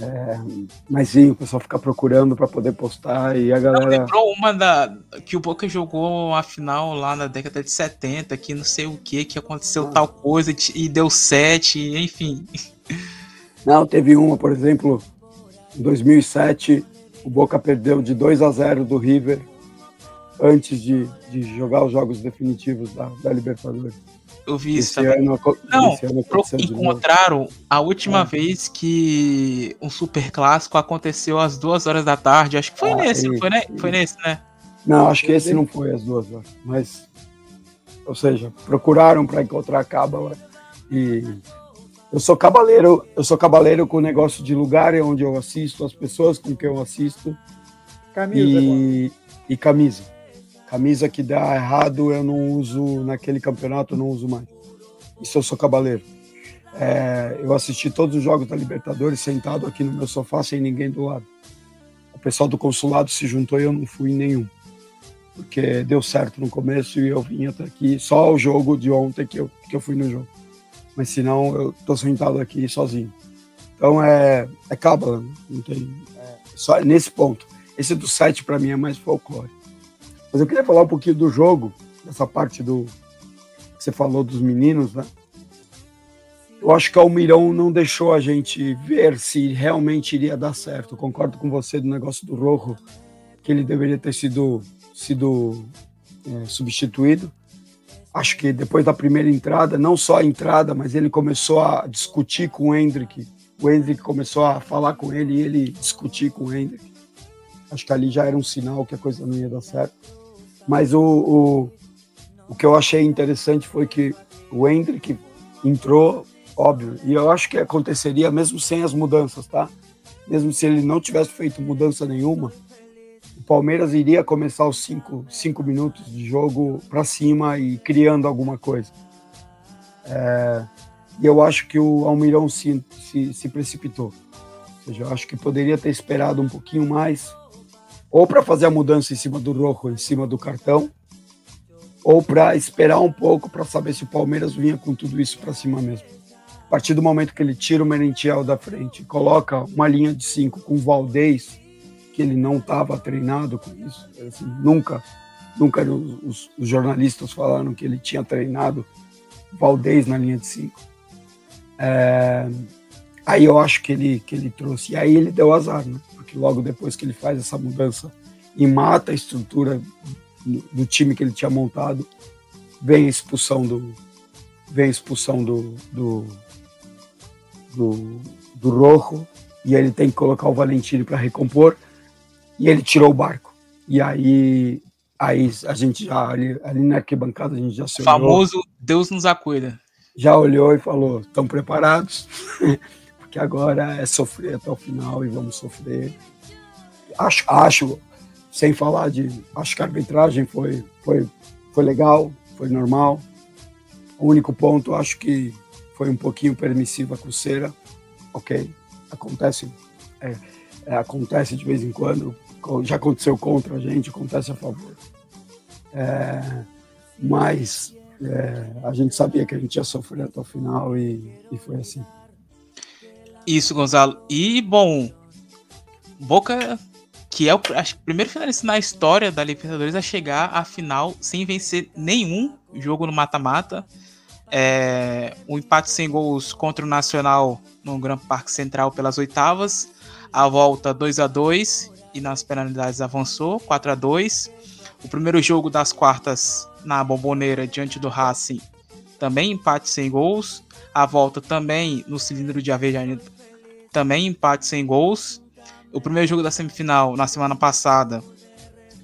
C: É, mas sim, o pessoal fica procurando para poder postar e a galera. Não,
A: lembrou uma da. que o Boca jogou a final lá na década de 70, que não sei o que, que aconteceu ah. tal coisa e deu 7, enfim.
C: Não, teve uma, por exemplo, em 2007, o Boca perdeu de 2 a 0 do River antes de, de jogar os jogos definitivos da, da Libertadores.
A: Eu vi isso também. Ano, não, encontraram a última ah. vez que um super clássico aconteceu às duas horas da tarde. Acho que foi ah, nesse, foi, né? foi nesse, né?
C: Não, acho que esse não foi às duas horas. Mas, ou seja, procuraram para encontrar a cábala e eu sou cabaleiro, eu sou cabaleiro com o negócio de lugar onde eu assisto, as pessoas com quem eu assisto. Camisa. E, e camisa. Camisa que dá errado eu não uso naquele campeonato, eu não uso mais. Isso eu sou cabaleiro. É, eu assisti todos os jogos da Libertadores sentado aqui no meu sofá sem ninguém do lado. O pessoal do consulado se juntou e eu não fui em nenhum. Porque deu certo no começo e eu vim até aqui. Só o jogo de ontem que eu, que eu fui no jogo. Mas senão eu tô sentado aqui sozinho. Então é, é cábala, né? não tem. É, só nesse ponto. Esse do site para mim é mais folclore. Mas eu queria falar um pouquinho do jogo, dessa parte do que você falou dos meninos, né? Eu acho que o Almirão não deixou a gente ver se realmente iria dar certo. Eu concordo com você do negócio do Rojo, que ele deveria ter sido, sido é, substituído. Acho que depois da primeira entrada, não só a entrada, mas ele começou a discutir com o Hendrick. O Hendrick começou a falar com ele e ele discutir com o Hendrick. Acho que ali já era um sinal que a coisa não ia dar certo. Mas o, o, o que eu achei interessante foi que o Hendrick entrou óbvio. E eu acho que aconteceria mesmo sem as mudanças, tá? Mesmo se ele não tivesse feito mudança nenhuma, o Palmeiras iria começar os cinco, cinco minutos de jogo para cima e criando alguma coisa. É, e eu acho que o Almirão se, se, se precipitou. Ou seja, eu acho que poderia ter esperado um pouquinho mais, ou para fazer a mudança em cima do Rojo, em cima do cartão, ou para esperar um pouco para saber se o Palmeiras vinha com tudo isso para cima mesmo partir do momento que ele tira o Merentiel da frente, coloca uma linha de cinco com o Valdez, que ele não estava treinado com isso, assim, nunca, nunca os, os, jornalistas falaram que ele tinha treinado Valdez na linha de cinco. É, aí eu acho que ele, que ele trouxe, e aí ele deu azar, né? porque logo depois que ele faz essa mudança e mata a estrutura do, time que ele tinha montado, vem a expulsão do, vem a expulsão do, do, do, do Rojo e ele tem que colocar o Valentino para recompor e ele tirou o barco. E aí, aí a gente já, ali, ali na arquibancada, a gente já se
A: olhou. Famoso Deus nos acuida.
C: Já olhou e falou: estão preparados? Porque agora é sofrer até o final e vamos sofrer. Acho, acho sem falar de. Acho que a arbitragem foi, foi, foi legal, foi normal. O único ponto, acho que foi um pouquinho permissiva com cera, ok, acontece, é, é, acontece de vez em quando, já aconteceu contra a gente, acontece a favor. É, mas é, a gente sabia que a gente ia sofrer até o final e, e foi assim.
A: Isso, Gonzalo. E, bom, Boca, que é o acho, primeiro finalista na história da Libertadores a chegar à final sem vencer nenhum jogo no mata-mata. É, o empate sem gols contra o Nacional no Gran Parque Central pelas oitavas. A volta 2 a 2 e nas penalidades avançou 4 a 2 O primeiro jogo das quartas na Bomboneira diante do Racing também empate sem gols. A volta também no cilindro de Avejaneda também empate sem gols. O primeiro jogo da semifinal na semana passada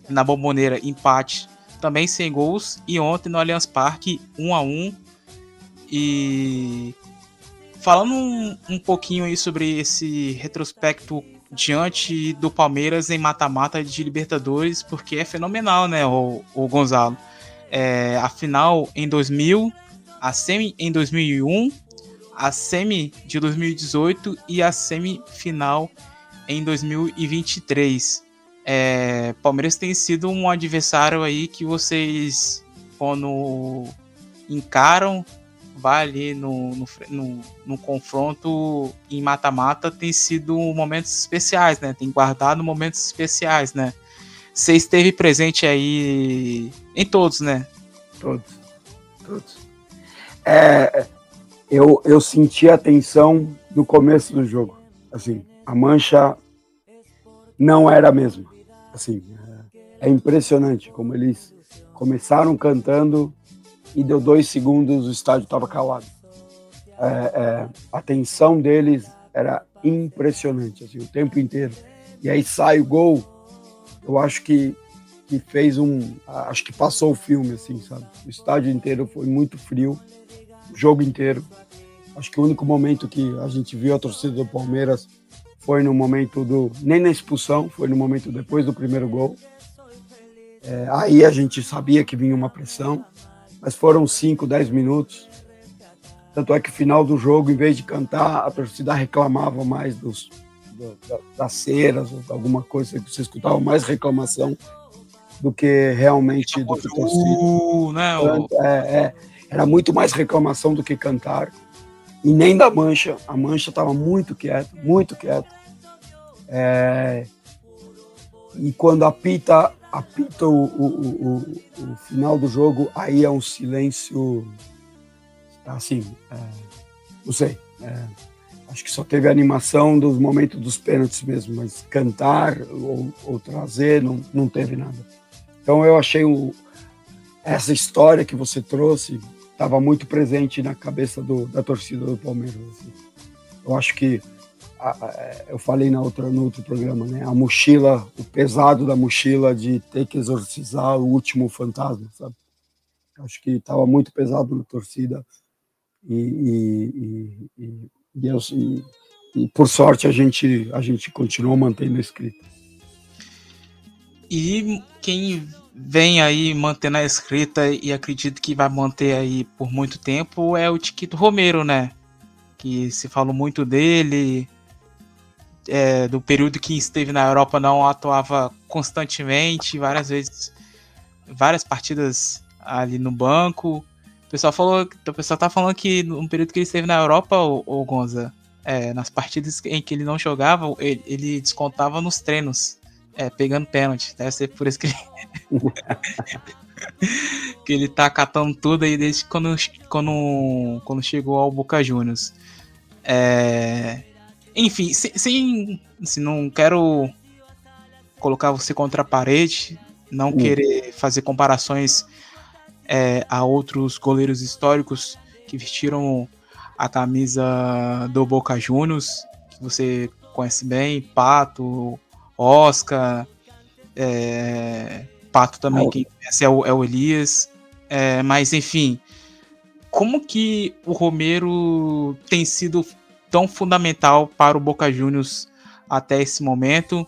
A: na Bomboneira empate também sem gols e ontem no Allianz Parque 1 a 1 e falando um, um pouquinho aí sobre esse retrospecto diante do Palmeiras em mata-mata de Libertadores, porque é fenomenal, né, o, o Gonzalo? É, a final em 2000, a semi em 2001, a semi de 2018 e a semifinal em 2023. É, Palmeiras tem sido um adversário aí que vocês, quando encaram, vai ali no, no, no, no confronto em mata-mata tem sido momentos especiais, né? Tem guardado momentos especiais, né? Você esteve presente aí em todos, né?
C: Todos. Todos. É, eu, eu senti a tensão no começo do jogo. Assim, a mancha não era a mesma. Assim, é, é impressionante como eles começaram cantando e deu dois segundos, o estádio estava calado. É, é, a tensão deles era impressionante, assim, o tempo inteiro. E aí sai o gol, eu acho que, que fez um. Acho que passou o filme, assim, sabe? O estádio inteiro foi muito frio, o jogo inteiro. Acho que o único momento que a gente viu a torcida do Palmeiras foi no momento do. Nem na expulsão, foi no momento depois do primeiro gol. É, aí a gente sabia que vinha uma pressão mas foram 5, 10 minutos. Tanto é que no final do jogo, em vez de cantar, a torcida reclamava mais dos, do, das ceras, alguma coisa que você escutava mais reclamação do que realmente do que torcida.
A: Né?
C: É, é, era muito mais reclamação do que cantar. e nem da Mancha. A Mancha estava muito quieta, muito quieta. É, e quando apita, apita o, o, o, o, final do jogo, aí é um silêncio assim, é, não sei. É, acho que só teve animação dos momentos dos pênaltis mesmo, mas cantar ou, ou trazer não, não teve nada. Então eu achei essa história que você trouxe estava muito presente na cabeça do, da torcida do Palmeiras. Assim. Eu acho que a, a, eu falei na outra, no outro programa, né? A mochila, o pesado da mochila de ter que exorcizar o último fantasma, sabe? Acho que estava muito pesado na torcida e, e, e, e, eu, e, por sorte a gente a gente continuou mantendo a escrita.
A: E quem vem aí mantendo a escrita e acredito que vai manter aí por muito tempo é o Tiquito Romero, né? Que se falou muito dele, é, do período que esteve na Europa não atuava constantemente, várias vezes, várias partidas ali no banco. O pessoal falou, o pessoal tá falando que no período que ele esteve na Europa, o, o Gonza, é, nas partidas em que ele não jogava, ele, ele descontava nos treinos é, pegando pênalti. Deve ser por isso que ele. que ele tá catando tudo aí desde quando, quando, quando chegou ao Boca Juniors. É... Enfim, sem, sem assim, não quero colocar você contra a parede, não uh. querer fazer comparações é, a outros goleiros históricos que vestiram a camisa do Boca Juniors, que você conhece bem, Pato, Oscar, é, Pato também, ah, quem conhece é o, é o Elias. É, mas enfim, como que o Romero tem sido tão fundamental para o Boca Juniors até esse momento?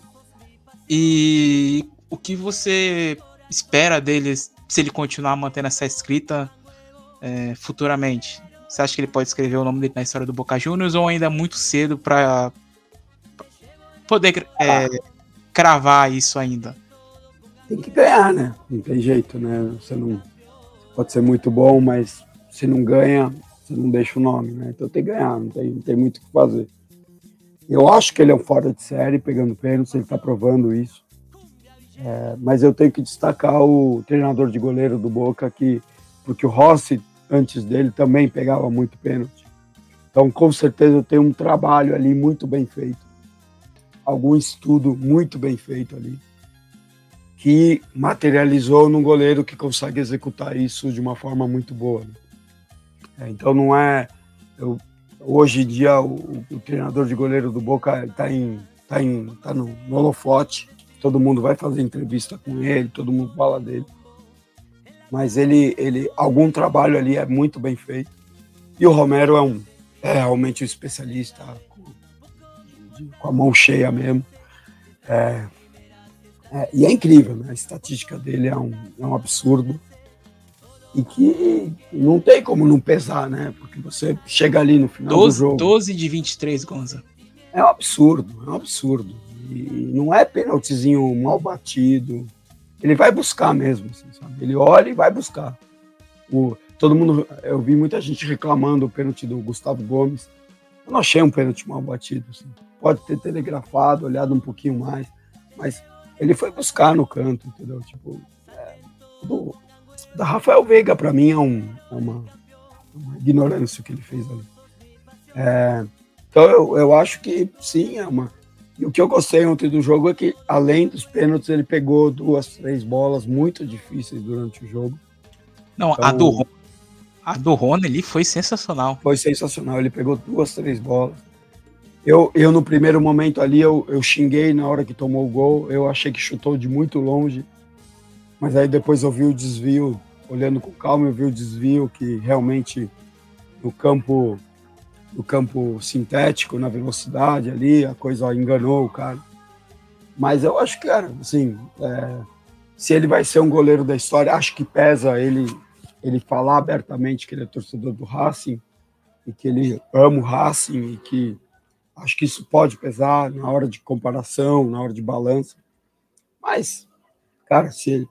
A: E o que você espera deles se ele continuar mantendo essa escrita é, futuramente? Você acha que ele pode escrever o nome dele na história do Boca Juniors ou ainda é muito cedo para poder é, cravar isso ainda?
C: Tem que ganhar, né? Não tem jeito, né? Você não pode ser muito bom, mas se não ganha, você não deixa o nome, né? Então tem que ganhar, não tem, não tem muito o que fazer. Eu acho que ele é um fora de série, pegando pênalti, ele está provando isso. É, mas eu tenho que destacar o treinador de goleiro do Boca, que, porque o Rossi, antes dele, também pegava muito pênalti. Então, com certeza, tem um trabalho ali muito bem feito algum estudo muito bem feito ali, que materializou num goleiro que consegue executar isso de uma forma muito boa. Né? É, então não é. Eu, hoje em dia o, o, treinador de goleiro do Boca está em, tá em, tá no, holofote, todo mundo vai fazer entrevista com ele, todo mundo fala dele. Mas ele, ele, algum trabalho ali é muito bem feito. E o Romero é um é realmente um especialista com a mão cheia mesmo. É, é, e é incrível, né? A estatística dele é um, é um absurdo e que não tem como não pesar, né? Porque você chega ali no final
A: 12,
C: do jogo.
A: 12 de 23, Gonza.
C: É um absurdo, é um absurdo. E não é pênaltizinho mal batido. Ele vai buscar mesmo, assim, sabe? Ele olha e vai buscar. O, todo mundo, eu vi muita gente reclamando do pênalti do Gustavo Gomes. Eu não achei um pênalti mal batido. Assim pode ter telegrafado, olhado um pouquinho mais, mas ele foi buscar no canto, entendeu? Tipo, é, do, da Rafael Veiga, para mim, é, um, é uma, uma, ignorância o que ele fez ali. É, então, eu, eu acho que sim, é uma. E o que eu gostei ontem do jogo é que, além dos pênaltis, ele pegou duas, três bolas muito difíceis durante o jogo.
A: Não, então, a do a do Rony ali foi sensacional.
C: Foi sensacional. Ele pegou duas, três bolas. Eu, eu no primeiro momento ali, eu, eu xinguei na hora que tomou o gol. Eu achei que chutou de muito longe. Mas aí depois eu vi o desvio, olhando com calma, eu vi o desvio que realmente no campo no campo sintético, na velocidade ali, a coisa enganou o cara. Mas eu acho que, cara, assim, é, se ele vai ser um goleiro da história, acho que pesa ele ele falar abertamente que ele é torcedor do Racing e que ele ama o Racing e que Acho que isso pode pesar na hora de comparação, na hora de balança. Mas, cara, se ele,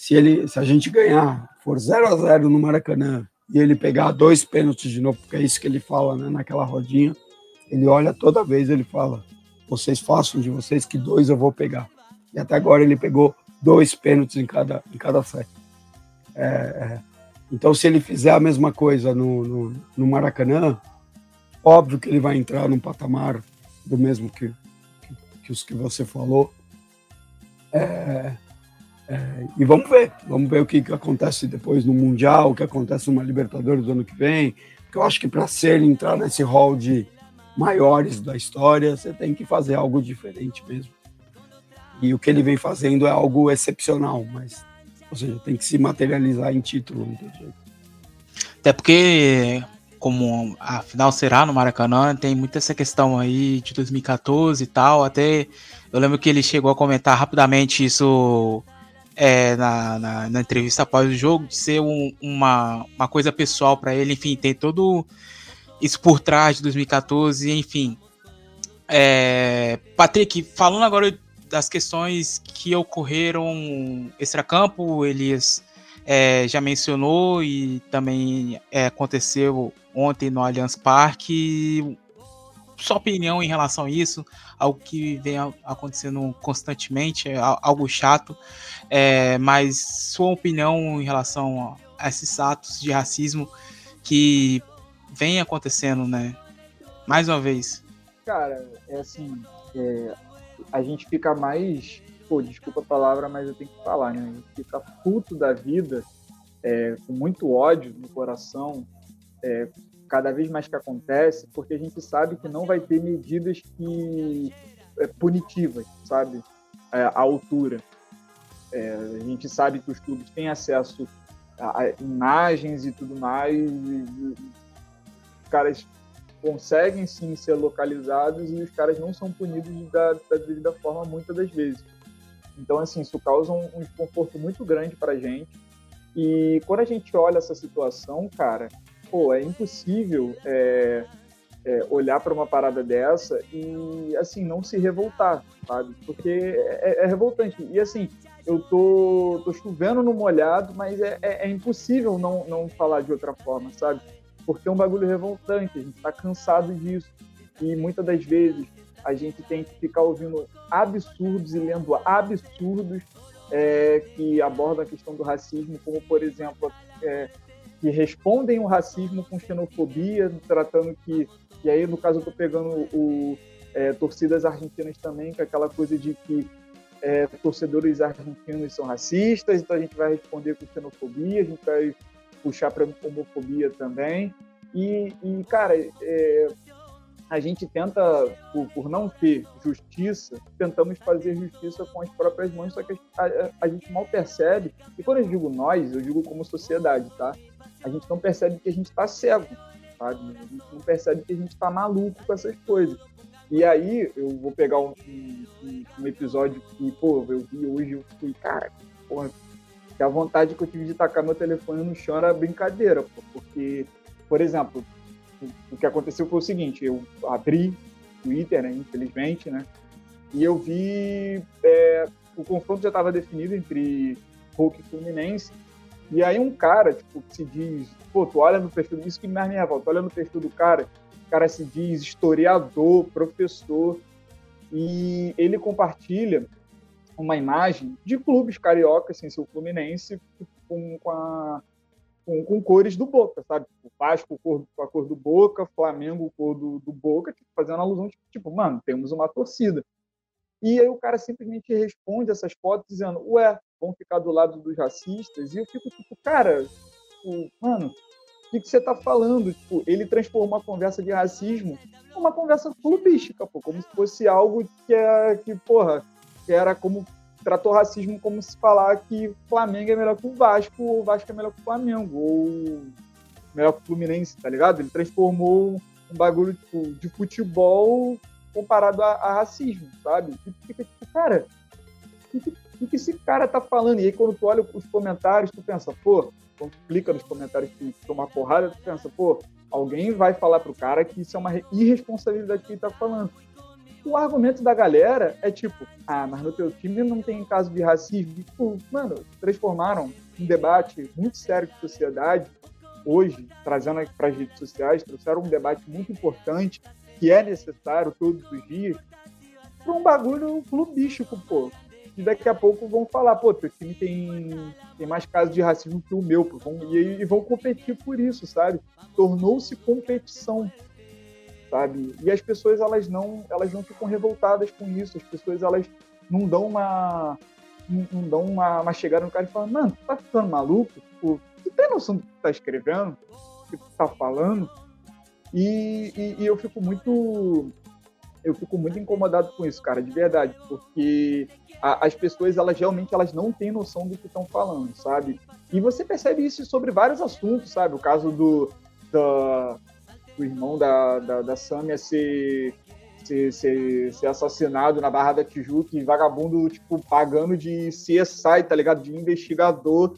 C: se, ele, se a gente ganhar, for 0 a 0 no Maracanã e ele pegar dois pênaltis de novo, porque é isso que ele fala, né, naquela rodinha. Ele olha toda vez, ele fala: vocês façam de vocês que dois eu vou pegar. E até agora ele pegou dois pênaltis em cada, em cada set. É, é, então, se ele fizer a mesma coisa no, no, no, Maracanã, óbvio que ele vai entrar num patamar do mesmo que, que, que os que você falou. É, é, e vamos ver, vamos ver o que, que acontece depois no Mundial, o que acontece numa Libertadores do ano que vem. Porque eu acho que para ser entrar nesse hall de maiores da história, você tem que fazer algo diferente mesmo. E o que ele vem fazendo é algo excepcional, mas, ou seja, tem que se materializar em título, jeito.
A: Até porque, como a final será no Maracanã, tem muita essa questão aí de 2014 e tal. Até eu lembro que ele chegou a comentar rapidamente isso é, na, na, na, entrevista após o jogo, de ser um, uma, uma coisa pessoal para ele. Enfim, tem todo isso por trás de 2014, enfim. É, Patrick, falando agora das questões que ocorreram extracampo, Elias é, já mencionou e também é, aconteceu ontem no Allianz Parque. Sua opinião em relação a isso, algo que vem acontecendo constantemente, é algo chato, é, mas sua opinião em relação a esses atos de racismo que vem acontecendo, né? Mais uma vez.
B: Cara, é assim, é, a gente fica mais, pô, desculpa a palavra, mas eu tenho que falar, né? A gente fica puto da vida, é, com muito ódio no coração, é, cada vez mais que acontece, porque a gente sabe que não vai ter medidas que é, punitivas, sabe, é, à altura. É, a gente sabe que os clubes têm acesso a, a imagens e tudo mais, e, e, os caras conseguem sim ser localizados e os caras não são punidos da, da devida forma muitas das vezes. Então, assim, isso causa um, um desconforto muito grande para a gente. E quando a gente olha essa situação, cara, pô, é impossível é, é, olhar para uma parada dessa e, assim, não se revoltar, sabe? Porque é, é, revoltante. E, assim, eu tô, tô chovendo no molhado, mas é, é, é impossível não, não falar de outra forma, sabe? porque é um bagulho revoltante, a gente está cansado disso. E muitas das vezes a gente tem que ficar ouvindo absurdos e lendo absurdos é, que abordam a questão do racismo, como, por exemplo, é, que respondem o racismo com xenofobia, tratando que. E aí, no caso, eu estou pegando o é, torcidas argentinas também, com aquela coisa de que é, torcedores argentinos são racistas, então a gente vai responder com xenofobia, a gente vai puxar para homofobia também. E, e cara, é, a gente tenta, por, por, não ter justiça, tentamos fazer justiça com as próprias mãos, só que a, a, a, gente mal percebe. E quando eu digo nós, eu digo como sociedade, tá? A gente não percebe que a gente está cego, sabe? A gente não percebe que a gente está maluco com essas coisas. E aí, eu vou pegar um, um, um episódio que, pô, eu vi hoje, eu fui, cara, porra, que a vontade que eu tive de tacar meu telefone no chão era brincadeira, pô, porque, por exemplo, o que aconteceu foi o seguinte, eu abri Twitter, né, infelizmente, né, e eu vi é, o confronto já estava definido entre Hulk e Fluminense, e aí um cara, tipo, que se diz, pô, tu olha no perfil, isso que me minha volta, olha no perfil do cara, o cara se diz historiador, professor, e ele compartilha uma imagem de clubes cariocas, sem ser o Fluminense, com, com, a, com, com, cores do Boca, sabe? O Vasco com a cor do Boca, Flamengo cor do, do Boca, tipo, fazendo alusão, tipo, tipo, mano, temos uma torcida. E aí o cara simplesmente responde essas fotos dizendo, ué, vão ficar do lado dos racistas? E eu fico tipo, cara, tipo, mano, o que, que, você tá falando? Tipo, ele transformou uma conversa de racismo numa conversa clubística, pô, como se fosse algo que é que, porra, que era como tratou racismo como se falar que Flamengo é melhor que o Vasco, ou Vasco é melhor que o Flamengo, ou melhor que o Fluminense, tá ligado? Ele transformou um bagulho tipo, de futebol comparado a, a racismo, sabe? Fica tipo, cara, o que, que, que, esse cara tá falando? E aí quando tu olha os comentários, tu pensa, pô, quando tu clica nos comentários que toma porrada, tu pensa, pô, alguém vai falar pro cara que isso é uma irresponsabilidade que ele tá falando o argumento da galera é tipo, ah, mas no teu time não tem caso de racismo. Tipo, mano, transformaram um debate muito sério de sociedade hoje, trazendo para as redes sociais, trouxeram um debate muito importante que é necessário todos os dias para um bagulho clubístico, pô. E daqui a pouco vão falar, pô, teu time tem, tem mais casos de racismo que o meu, pô. E, e vão competir por isso, sabe? Tornou-se competição, sabe? E as pessoas, elas não, elas não ficam revoltadas com isso. As pessoas, elas não dão uma, não, não dão uma, uma chegada no cara e falam, mano, tu tá ficando maluco? Tipo, tu tem noção do que tu tá escrevendo? Do que tu tá falando? E, e, e, eu fico muito eu fico muito incomodado com isso, cara, de verdade, porque a, as pessoas elas realmente elas não têm noção do que estão falando, sabe? E você percebe isso sobre vários assuntos, sabe? O caso do, do, do irmão da, da, da Samia ser, ser, ser, ser, assassinado na Barra da Tijuca e vagabundo, tipo, pagando de CSI, tá ligado? De investigador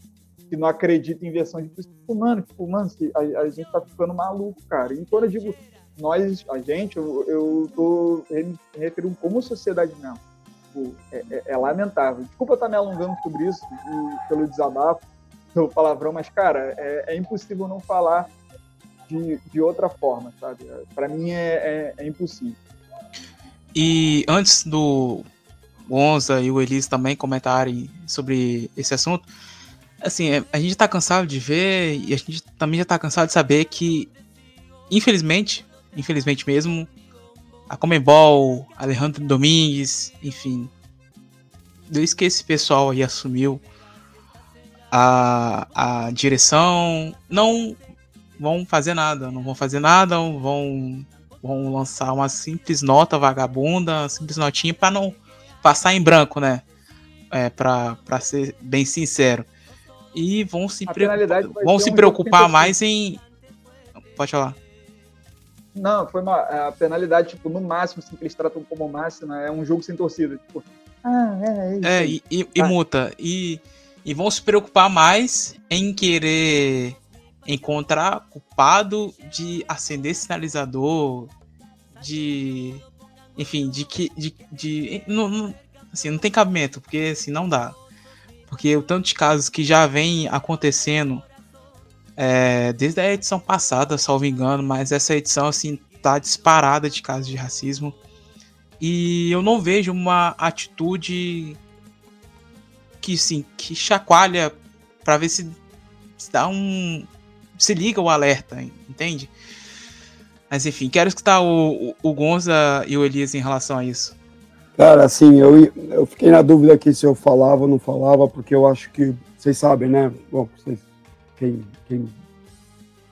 B: que não acredita em versão de tipo, mano, tipo, mano, a, a, gente tá ficando maluco, cara. E quando eu digo nós, a gente, eu, eu tô me referindo como sociedade mesmo. Tipo, é, é, é, lamentável. Desculpa estar me alongando sobre isso, pelo desabafo, pelo palavrão, mas, cara, é, é impossível não falar de, de outra forma, sabe? Para mim é, é, é, impossível.
A: E antes do Gonza e o Elis também comentarem sobre esse assunto, assim, é, a gente tá cansado de ver e a gente também já tá cansado de saber que, infelizmente, infelizmente mesmo, a Comembol, Alejandro Domingues, enfim, desde que esse pessoal aí assumiu a, a direção, não vão fazer nada, não vão fazer nada, vão, vão lançar uma simples nota vagabunda, uma simples notinha para não passar em branco, né? É, para ser bem sincero e vão se, preocupar, vão se preocupar mais em. Pode falar.
B: Não, foi uma a penalidade, tipo, no máximo, assim, que eles tratam como máxima, é um jogo sem torcida. Tipo,
A: ah, é, é isso. É, e, e, e multa. E, e vão se preocupar mais em querer encontrar culpado de acender sinalizador, de. Enfim, de que. De, de, não, não, assim, não tem cabimento, porque assim, não dá. Porque o tanto de casos que já vem acontecendo é, desde a edição passada, salvo engano, mas essa edição assim tá disparada de casos de racismo. E eu não vejo uma atitude que sim, que chacoalha para ver se, se dá um se liga o alerta, entende? Mas enfim, quero escutar o, o, o Gonza e o Elias em relação a isso.
C: Cara, assim, eu, eu fiquei na dúvida aqui se eu falava ou não falava, porque eu acho que, vocês sabem, né? Bom, vocês, quem, quem,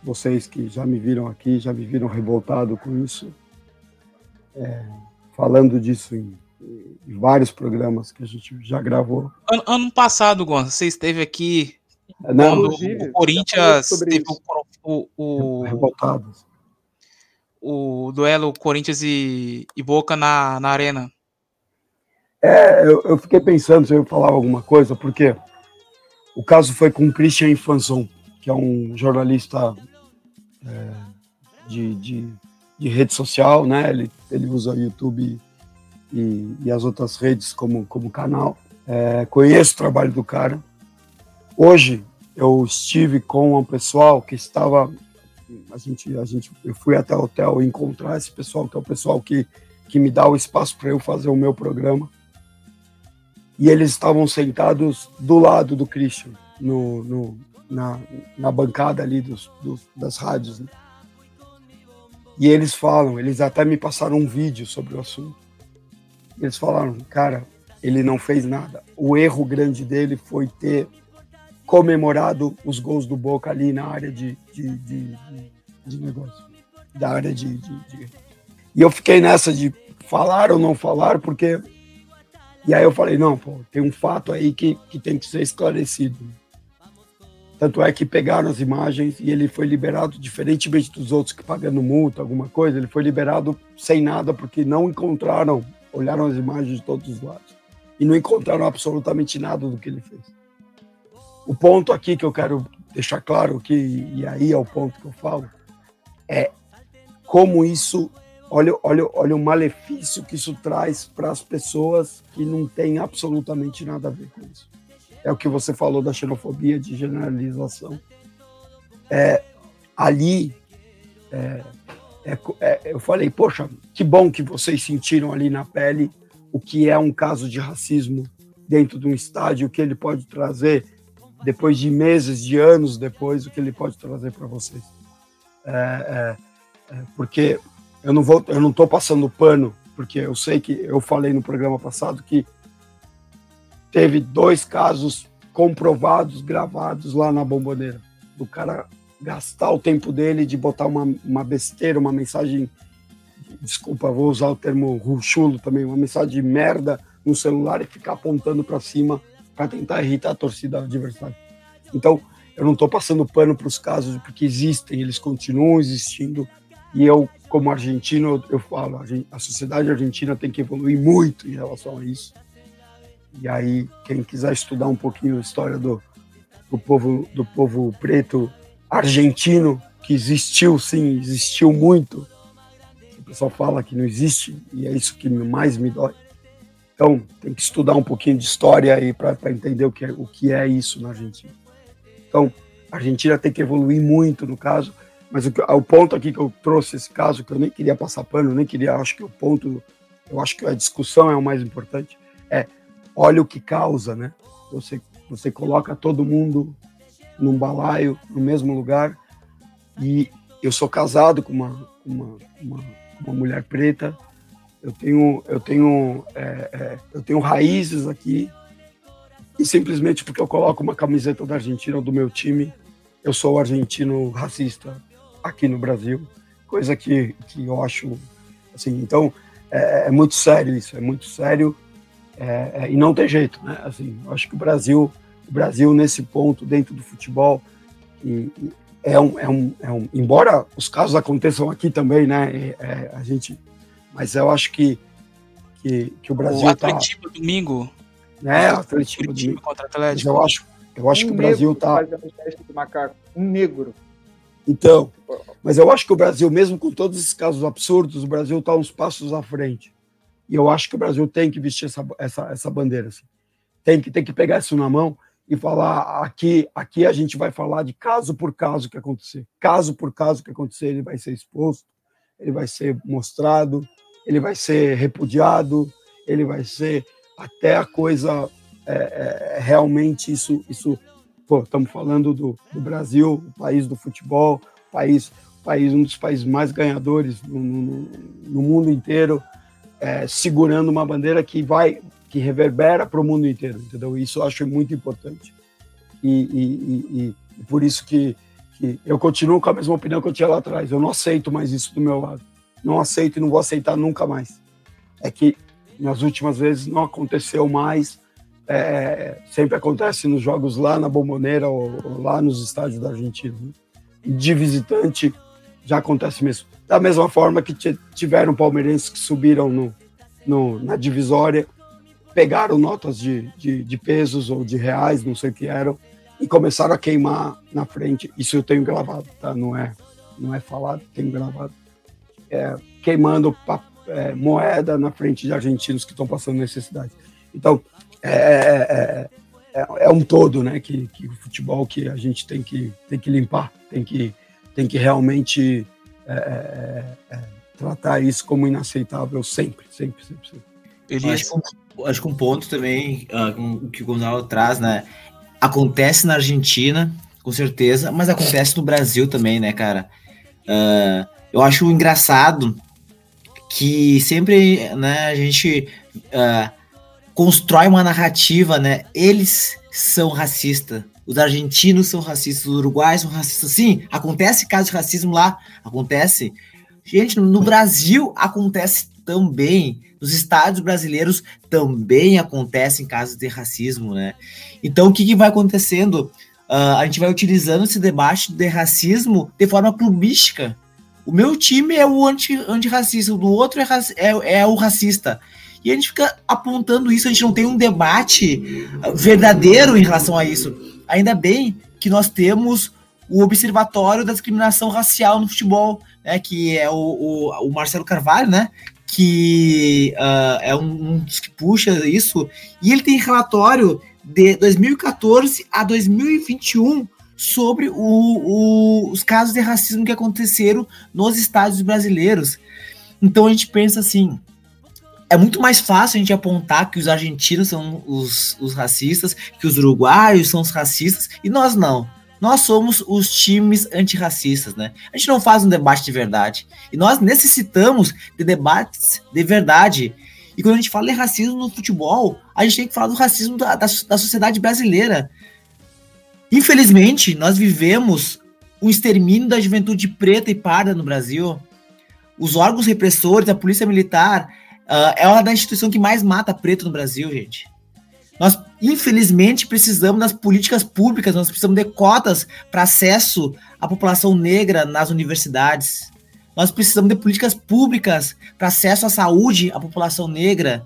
C: vocês que já me viram aqui, já me viram revoltado com isso, é, falando disso em, em, vários programas que a gente já gravou.
A: Ano, ano passado, Gonçalo, você esteve aqui não, quando o Corinthians teve o, o, o, o duelo Corinthians e, e Boca na, na Arena.
C: É, eu, eu, fiquei pensando se eu falava alguma coisa, porque o caso foi com Christian Fanson, que é um jornalista é, de, de, de, rede social, né? Ele, ele usa o YouTube e, e as outras redes como, como canal. É, conheço o trabalho do cara. Hoje eu estive com um pessoal que estava a gente a gente eu fui até o hotel encontrar esse pessoal que é o pessoal que que me dá o espaço para eu fazer o meu programa e eles estavam sentados do lado do Christian, no, no na, na, bancada ali dos, dos, das rádios. Né? E eles falam, eles até me passaram um vídeo sobre o assunto. Eles falaram, cara, ele não fez nada. O erro grande dele foi ter comemorado os gols do Boca ali na área de, de, de, de negócio, da área de, de. E eu fiquei nessa de falar ou não falar, porque e aí eu falei, não, pô, tem um fato aí que, que tem que ser esclarecido. Tanto é que pegaram as imagens e ele foi liberado, diferentemente dos outros que pagando multa, alguma coisa, ele foi liberado sem nada porque não encontraram, olharam as imagens de todos os lados e não encontraram absolutamente nada do que ele fez. O ponto aqui que eu quero deixar claro que e aí é o ponto que eu falo é como isso olha, olha, olha o malefício que isso traz para as pessoas que não têm absolutamente nada a ver com isso. É o que você falou da xenofobia, de generalização. É, ali, é, é, é, eu falei, poxa, que bom que vocês sentiram ali na pele o que é um caso de racismo dentro de um estádio, o que ele pode trazer depois de meses, de anos depois, o que ele pode trazer para vocês. É, é, é, porque eu não vou, eu não estou passando pano, porque eu sei que eu falei no programa passado que teve dois casos comprovados, gravados lá na bomboneira, do cara gastar o tempo dele de botar uma, uma besteira, uma mensagem, desculpa, vou usar o termo ruchulo também, uma mensagem de merda no celular e ficar apontando para cima para tentar irritar a torcida adversária. Então, eu não estou passando pano para os casos porque existem, eles continuam existindo e eu, como argentino, eu falo, a sociedade argentina tem que evoluir muito em relação a isso. E aí, quem quiser estudar um pouquinho a história do, do povo do povo preto argentino, que existiu sim, existiu muito. O pessoal fala que não existe e é isso que mais me dói. Então, tem que estudar um pouquinho de história aí para entender o que, é, o que é isso na Argentina. Então, a Argentina tem que evoluir muito no caso, mas o, o ponto aqui que eu trouxe esse caso, que eu nem queria passar pano, nem queria, acho que o ponto, eu acho que a discussão é o mais importante, é olha o que causa, né? Você, você coloca todo mundo num balaio, no mesmo lugar, e eu sou casado com uma, uma, uma, uma mulher preta, eu tenho, eu tenho, é, é, eu tenho raízes aqui e simplesmente porque eu coloco uma camiseta da Argentina ou do meu time, eu sou argentino racista aqui no Brasil, coisa que, que eu acho assim. Então é, é muito sério isso, é muito sério é, é, e não tem jeito, né? Assim, eu acho que o Brasil, o Brasil nesse ponto dentro do futebol e, e é um, é um, é um, embora os casos aconteçam aqui também, né? É, a gente mas eu acho que, que, que o Brasil. O
A: tá Atlético tá, domingo.
C: Né, o Atlético domingo. Contra o Atlético. Mas eu acho, eu acho um que o Brasil tá.
B: Um negro.
C: Então, mas eu acho que o Brasil, mesmo com todos esses casos absurdos, o Brasil está uns passos à frente. E eu acho que o Brasil tem que vestir essa, essa, essa bandeira. Assim. Tem, que, tem que pegar isso na mão e falar aqui, aqui a gente vai falar de caso por caso que acontecer. Caso por caso que acontecer, ele vai ser exposto, ele vai ser mostrado, ele vai ser repudiado, ele vai ser até a coisa é, é, realmente isso isso estamos falando do, do, Brasil, o país do futebol, país país um dos países mais ganhadores no, no, no mundo inteiro, é, segurando uma bandeira que vai que reverbera para o mundo inteiro, entendeu? Isso eu acho muito importante e, e, e, e por isso que, que eu continuo com a mesma opinião que eu tinha lá atrás. Eu não aceito mais isso do meu lado não aceito e não vou aceitar nunca mais. É que nas últimas vezes não aconteceu mais, é, sempre acontece nos jogos lá na Bomboneira ou, ou lá nos estádios da Argentina. Né? De visitante já acontece mesmo. Da mesma forma que tiveram palmeirenses que subiram no, no, na divisória, pegaram notas de, de, de, pesos ou de reais, não sei o que eram, e começaram a queimar na frente. Isso eu tenho gravado, tá? Não é, não é falado, tenho gravado é, queimando é, moeda na frente de argentinos que estão passando necessidade. Então, é é, é, é, é, um todo, né? Que, que o futebol que a gente tem que, tem que limpar, tem que, tem que realmente é, tratar isso como inaceitável sempre, sempre, sempre. sempre.
D: Ele acho, que, acho que um ponto também uh, que o Gonzalo traz, né? Acontece na Argentina, com certeza, mas acontece no Brasil também, né, cara? Uh, eu acho engraçado que sempre né, a gente uh, constrói uma narrativa, né? Eles são racistas, os argentinos são racistas, os uruguaios são racistas. Sim, acontece caso de racismo lá, acontece. Gente, no Brasil acontece também. Nos estados brasileiros também acontecem casos de racismo, né? Então, o que, que vai acontecendo? Uh, a gente vai utilizando esse debate de racismo de forma clubística. O meu time é o anti, antirracista, o do outro é, é, é o racista. E a gente fica apontando isso, a gente não tem um debate verdadeiro em relação a isso. Ainda bem que nós temos o Observatório da Discriminação Racial no Futebol, né, que é o, o, o Marcelo Carvalho, né, que uh, é um, um, dos que puxa isso, e ele tem relatório de 2014 a 2021 sobre o, o, os casos de racismo que aconteceram nos estados brasileiros. Então a gente pensa assim, é muito mais fácil a gente apontar que os argentinos são os, os racistas, que os uruguaios são os racistas, e nós não. Nós somos os times antirracistas, né? A gente não faz um debate de verdade. E nós necessitamos de debates de verdade. E quando a gente fala de racismo no futebol, a gente tem que falar do racismo da, da, da sociedade brasileira. Infelizmente, nós vivemos um extermínio da juventude preta e parda no Brasil. Os órgãos repressores, a polícia militar, Uh, é uma das instituições que mais mata preto no Brasil, gente. Nós, infelizmente, precisamos das políticas públicas, nós precisamos de cotas para acesso à população negra nas universidades. Nós precisamos de políticas públicas para acesso à saúde à população negra.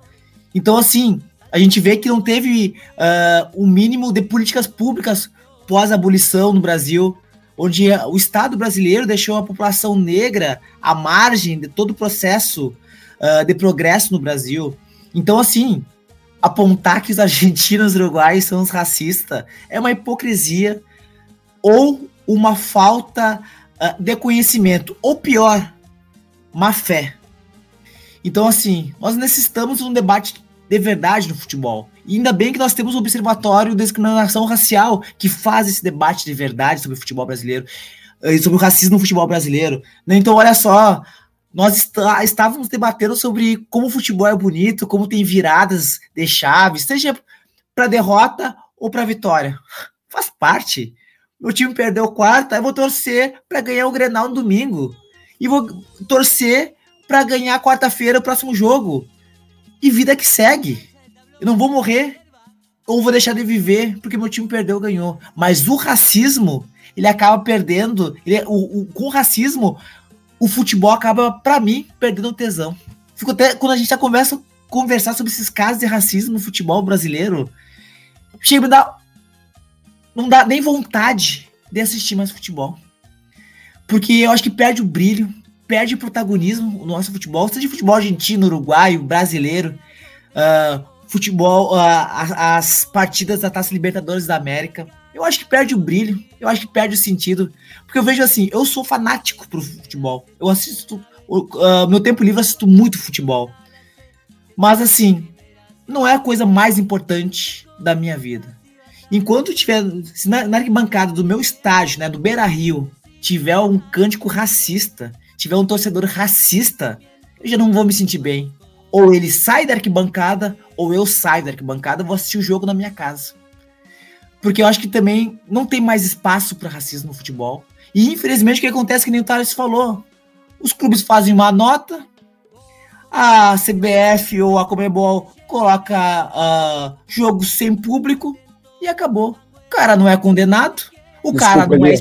D: Então, assim, a gente vê que não teve uh, o mínimo de políticas públicas pós-abolição no Brasil, onde o Estado brasileiro deixou a população negra à margem de todo o processo uh, de progresso no Brasil. Então, assim, apontar que os argentinos e uruguaios são os racistas é uma hipocrisia ou uma falta uh, de conhecimento, ou pior, má fé. Então, assim, nós necessitamos de um debate de verdade no futebol. E ainda bem que nós temos o Observatório de Discriminação Racial, que faz esse debate de verdade sobre o futebol brasileiro, eh, sobre o racismo no futebol brasileiro. Né? Então, olha só, nós está, estávamos debatendo sobre como o futebol é bonito, como tem viradas de chaves, seja para derrota ou para vitória. Faz parte. Meu time perdeu quarta, eu vou torcer para ganhar o Grenal no domingo. E vou torcer para ganhar quarta-feira o próximo jogo. E vida que segue. Eu não vou morrer ou vou deixar de viver porque meu time perdeu ou ganhou. Mas o racismo, ele acaba perdendo. Ele, o, o, com o racismo, o futebol acaba, para mim, perdendo o tesão. Fico até, quando a gente já conversa, conversar sobre esses casos de racismo no futebol brasileiro, chega me não dá nem vontade de assistir mais futebol. Porque eu acho que perde o brilho, perde o protagonismo o nosso futebol, seja futebol argentino, uruguaio, brasileiro, uh, futebol, uh, as partidas da Taça Libertadores da América eu acho que perde o brilho, eu acho que perde o sentido. Porque eu vejo assim, eu sou fanático pro futebol. Eu assisto, uh, meu tempo livre eu assisto muito futebol. Mas assim, não é a coisa mais importante da minha vida. Enquanto tiver, se na, na arquibancada do meu estádio, né, do Beira Rio, tiver um cântico racista, tiver um torcedor racista, eu já não vou me sentir bem. Ou ele sai da arquibancada, ou eu saio da arquibancada, vou assistir o jogo na minha casa. Porque eu acho que também não tem mais espaço para racismo no futebol. E infelizmente o que acontece, que nem o Thales falou, os clubes fazem uma nota, a CBF ou a Comebol coloca uh, jogos sem público e acabou. O cara não é condenado, o Desculpa, cara não é.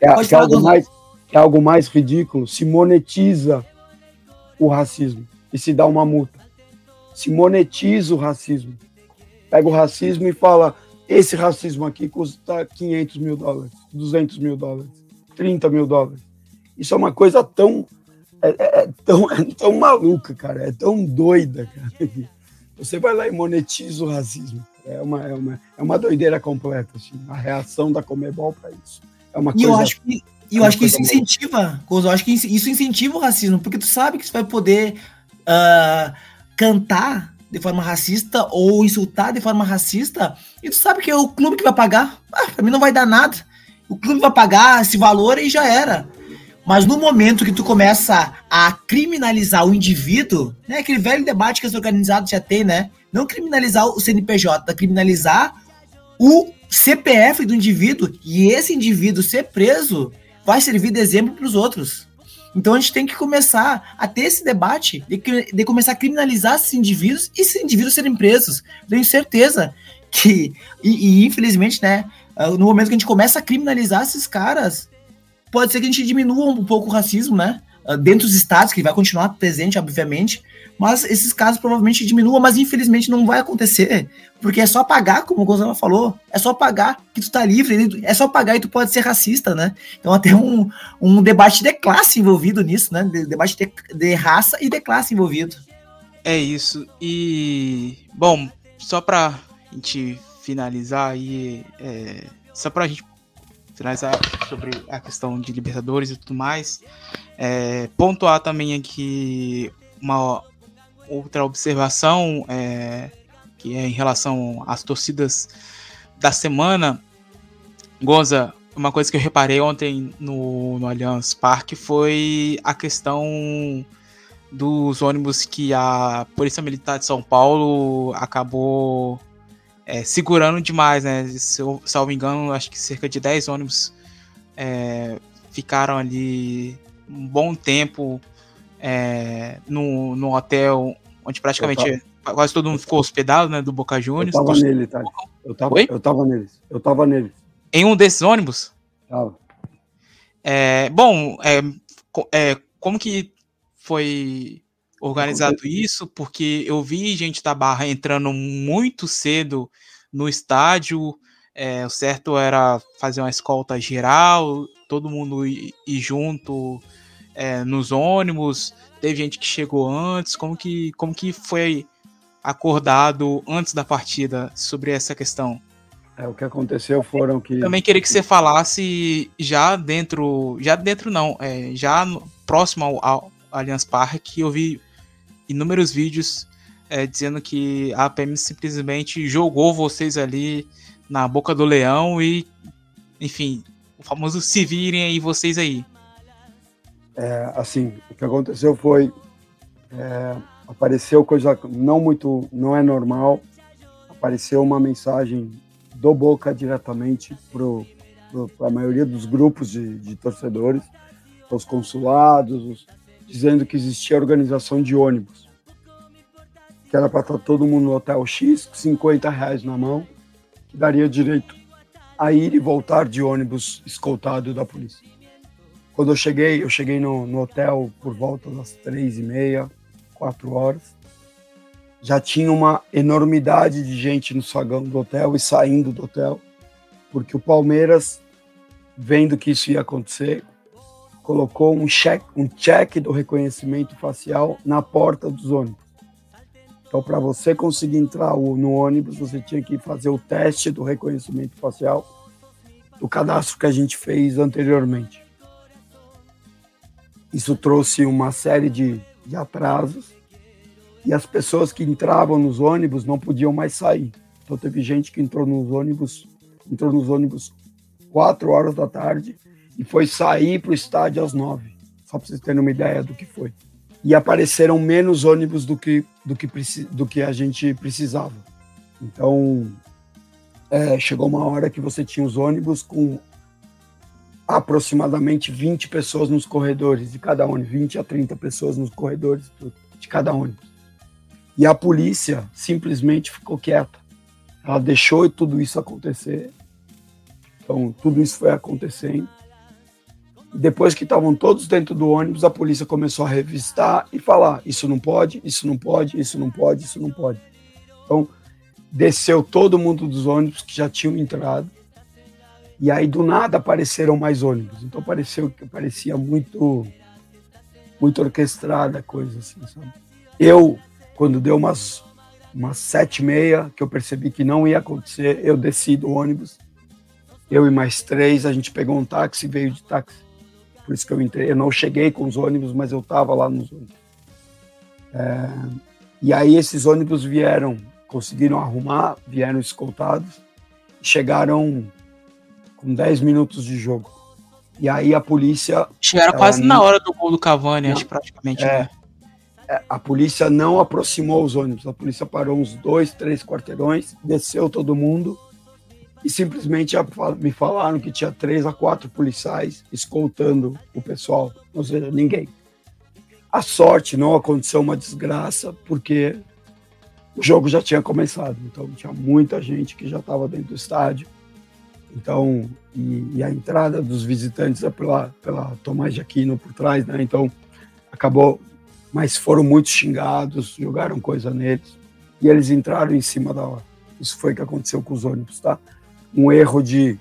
C: É, que é, algo mais, é algo mais ridículo. Se monetiza o racismo e se dá uma multa. Se monetiza o racismo. Pega o racismo e fala: esse racismo aqui custa 500 mil dólares, 200 mil dólares, 30 mil dólares. Isso é uma coisa tão, é, é, é tão, é tão maluca, cara, é tão doida, cara. Você vai lá e monetiza o racismo. É uma, é uma, é uma doideira completa, assim, a reação da Comebol para isso. É uma
D: e coisa, eu acho que, é eu acho que isso incentiva, eu acho que isso incentiva o racismo, porque tu sabe que você vai poder uh, cantar de forma racista ou insultar de forma racista, e tu sabe que é o clube que vai pagar. Ah, pra mim não vai dar nada. O clube vai pagar esse valor e já era. Mas no momento que tu começa a criminalizar o indivíduo, né, aquele velho debate que as organizados já têm, né? Não criminalizar o CNPJ, criminalizar o CPF do indivíduo e esse indivíduo ser preso vai servir de exemplo para os outros. Então a gente tem que começar a ter esse debate de, de começar a criminalizar esses indivíduos e esses indivíduos serem presos. Tenho certeza que, e, e, infelizmente, né, ah, no momento que a gente começa a criminalizar esses caras, pode ser que a gente diminua um pouco o racismo, né? Ah, dentro dos estados, que vai continuar presente, obviamente, mas esses casos provavelmente diminuam, mas infelizmente não vai acontecer, porque é só pagar, como o Gonzalo falou, é só pagar que tu tá livre, é só pagar e tu pode ser racista, né? Então até um, um debate de classe envolvido nisso, né? De, debate de, de raça e de classe envolvido.
A: É isso. E, bom, só pra gente finalizar aí, é, só pra gente traz a, sobre a questão de Libertadores e tudo mais. É, pontuar também aqui uma outra observação é, que é em relação às torcidas da semana. Gonza, uma coisa que eu reparei ontem no, no Allianz Parque foi a questão dos ônibus que a Polícia Militar de São Paulo acabou é, segurando demais, né? Se eu salvo engano, acho que cerca de 10 ônibus é, ficaram ali um bom tempo é, no, no hotel, onde praticamente quase todo mundo ficou hospedado, né? Do Boca Juniors.
C: Eu tava nele, tá? Eu tava, Oi? eu tava neles. Eu tava neles.
A: Em um desses ônibus?
C: Tava.
A: É, bom, é, é, como que foi organizado isso? Porque eu vi gente da Barra entrando muito cedo no estádio. É, o certo era fazer uma escolta geral, todo mundo ir, ir junto é, nos ônibus. Teve gente que chegou antes. Como que, como que foi acordado antes da partida sobre essa questão?
C: É, o que aconteceu foram que.
A: Também queria que você falasse já dentro. Já dentro não, é, já próximo ao, ao Allianz Parque, eu vi inúmeros vídeos é, dizendo que a PM simplesmente jogou vocês ali na boca do leão e, enfim, o famoso se virem aí vocês aí.
C: É, assim, o que aconteceu foi é, apareceu coisa não muito, não é normal. Apareceu uma mensagem do Boca diretamente para a maioria dos grupos de, de torcedores, os consulados, os, dizendo que existia organização de ônibus, que era para estar todo mundo no hotel X, 50 reais na mão, que daria direito a ir e voltar de ônibus escoltado da polícia. Quando eu cheguei, eu cheguei no, no hotel por volta das três e meia, quatro horas. Já tinha uma enormidade de gente no saguão do hotel e saindo do hotel, porque o Palmeiras, vendo que isso ia acontecer, colocou um check, um check do reconhecimento facial na porta dos ônibus. Então, para você conseguir entrar no ônibus, você tinha que fazer o teste do reconhecimento facial do cadastro que a gente fez anteriormente. Isso trouxe uma série de de atrasos e as pessoas que entravam nos ônibus não podiam mais sair. Então teve gente que entrou nos ônibus, entrou nos ônibus quatro horas da tarde e foi sair para o estádio às nove. Só para vocês terem uma ideia do que foi. E apareceram menos ônibus do que do que do que a gente precisava. Então é, chegou uma hora que você tinha os ônibus com aproximadamente 20 pessoas nos corredores de cada ônibus, 20 a 30 pessoas nos corredores de cada ônibus. E a polícia simplesmente ficou quieta. Ela deixou tudo isso acontecer. Então, tudo isso foi acontecendo. Depois que estavam todos dentro do ônibus, a polícia começou a revistar e falar: isso não pode, isso não pode, isso não pode, isso não pode. Então, desceu todo mundo dos ônibus que já tinham entrado e aí do nada apareceram mais ônibus. Então pareceu que parecia muito muito orquestrada a coisa assim, sabe? Eu quando deu umas umas sete e meia que eu percebi que não ia acontecer, eu desci do ônibus. Eu e mais três, a gente pegou um táxi e veio de táxi. Por isso que eu entrei. Eu não cheguei com os ônibus, mas eu estava lá nos ônibus. É, e aí esses ônibus vieram, conseguiram arrumar, vieram escoltados, chegaram com 10 minutos de jogo. E aí a polícia.
A: Chegaram quase não... na hora do gol do Cavani, não, acho praticamente.
C: É, né? é, a polícia não aproximou os ônibus. A polícia parou uns dois, três quarteirões, desceu todo mundo e simplesmente me falaram que tinha três a quatro policiais escoltando o pessoal, ou seja, ninguém. A sorte não aconteceu uma desgraça, porque o jogo já tinha começado, então tinha muita gente que já estava dentro do estádio então, e, e, a entrada dos visitantes é pela, pela Tomás de Aquino por trás, né? Então, acabou, mas foram muito xingados, jogaram coisa neles e eles entraram em cima da hora. Isso foi o que aconteceu com os ônibus, tá? Um erro de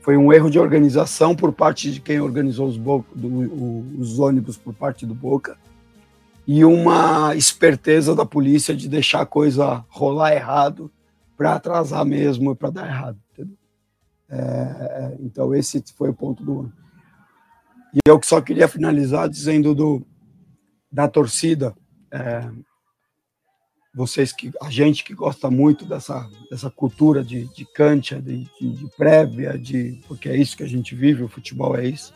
C: foi um erro de organização por parte de quem organizou os, do, os ônibus por parte do Boca e uma esperteza da polícia de deixar a coisa rolar errado para atrasar mesmo para dar errado. É, então, esse foi o ponto do ano. E eu só queria finalizar dizendo do, da torcida. É, vocês que a gente que gosta muito dessa dessa cultura de, de cancha, de, de, de, prévia, de porque é isso que a gente vive, o futebol é isso.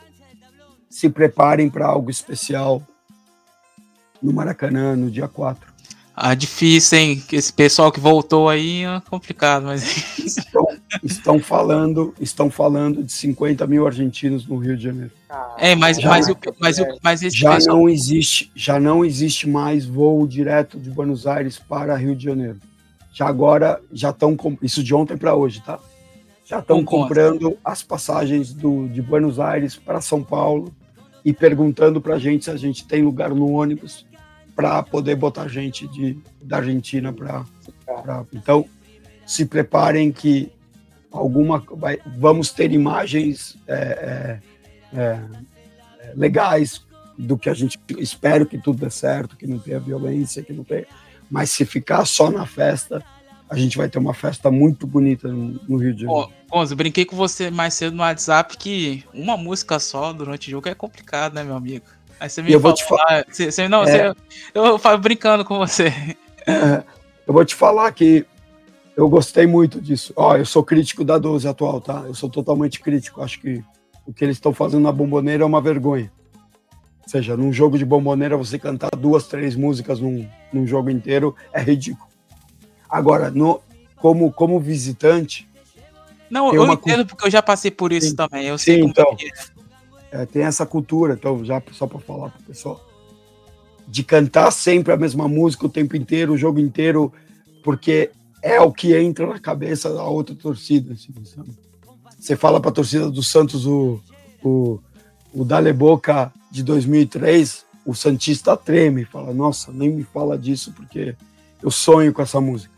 C: Se preparem para algo especial no Maracanã no dia 4.
A: Ah, difícil, hein? Esse pessoal que voltou aí é complicado, mas.
C: Estão, estão falando, estão falando de 50 mil argentinos no Rio de Janeiro.
A: É, mas, já, mas, mas, mas, mas esse
C: já pessoal... não existe, já não existe mais voo direto de Buenos Aires para Rio de Janeiro. Já agora já estão isso de ontem para hoje, tá? Já estão comprando as passagens do, de Buenos Aires para São Paulo e perguntando para a gente se a gente tem lugar no ônibus para poder botar gente de, da Argentina para. Então, se preparem que alguma vai, vamos ter imagens é, é, é, legais do que a gente espero que tudo dê certo, que não tenha violência, que não tenha. Mas se ficar só na festa, a gente vai ter uma festa muito bonita no, Rio de Janeiro.
A: Ô, eu brinquei com você mais cedo no WhatsApp que uma música só durante o jogo é complicado, né, meu amigo? Aí você me
C: eu vou te falar.
A: Você, você, não, é, você, eu falo brincando com você.
C: É, eu vou te falar que eu gostei muito disso. Ó, eu sou crítico da 12 atual, tá? Eu sou totalmente crítico. Acho que o que eles estão fazendo na bomboneira é uma vergonha. Ou seja, num jogo de bomboneira, você cantar duas, três músicas num, num jogo inteiro é ridículo. Agora, no, como, como visitante.
A: Não, eu entendo porque eu já passei por isso sim, também. Eu sei
C: sim, então, é é, tem essa cultura, então, já só para falar para o pessoal, de cantar sempre a mesma música o tempo inteiro, o jogo inteiro, porque é o que entra na cabeça da outra torcida. Assim, Você fala para a torcida do Santos o, o, o Dale Boca de 2003, o Santista treme, fala: Nossa, nem me fala disso porque eu sonho com essa música.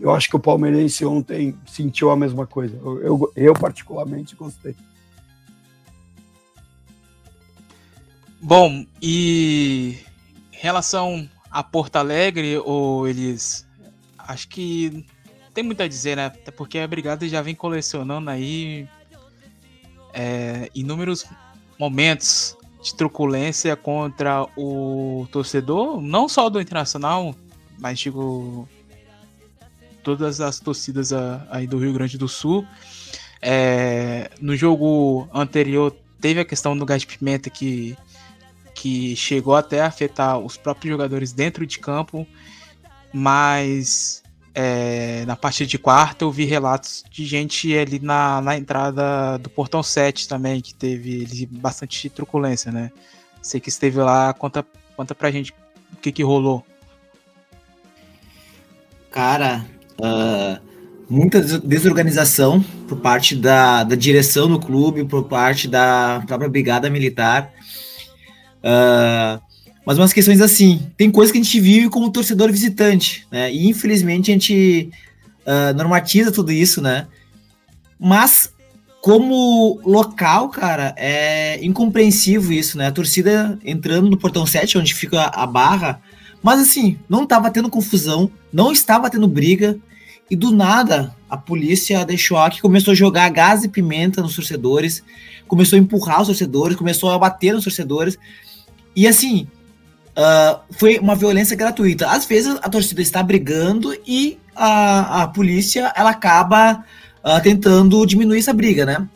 C: Eu acho que o palmeirense ontem sentiu a mesma coisa. Eu, eu, eu particularmente gostei.
A: Bom, e em relação a Porto Alegre, ou eles. Acho que tem muito a dizer, né? Até porque a Brigada já vem colecionando aí é, inúmeros momentos de truculência contra o torcedor, não só do Internacional, mas digo todas as torcidas aí do Rio Grande do Sul. É, no jogo anterior teve a questão do gás de pimenta que que chegou até a afetar os próprios jogadores dentro de campo, mas é, na partida de quarta eu vi relatos de gente ali na, na entrada do portão 7 também, que teve bastante truculência, né? Sei que esteve lá, conta, conta pra gente o que, que rolou.
D: Cara, uh, muita desorganização por parte da, da direção do clube, por parte da própria brigada militar. Uh, mas umas questões assim, tem coisas que a gente vive como torcedor visitante, né? E infelizmente a gente uh, normatiza tudo isso, né? Mas como local, cara, é incompreensível isso, né? A torcida entrando no portão 7, onde fica a barra, mas assim, não estava tendo confusão, não estava tendo briga, e do nada a polícia deixou aqui, começou a jogar gás e pimenta nos torcedores, começou a empurrar os torcedores, começou a bater nos torcedores. E assim, uh, foi uma violência gratuita. Às vezes a torcida está brigando e a, a polícia ela acaba uh, tentando diminuir essa briga, né?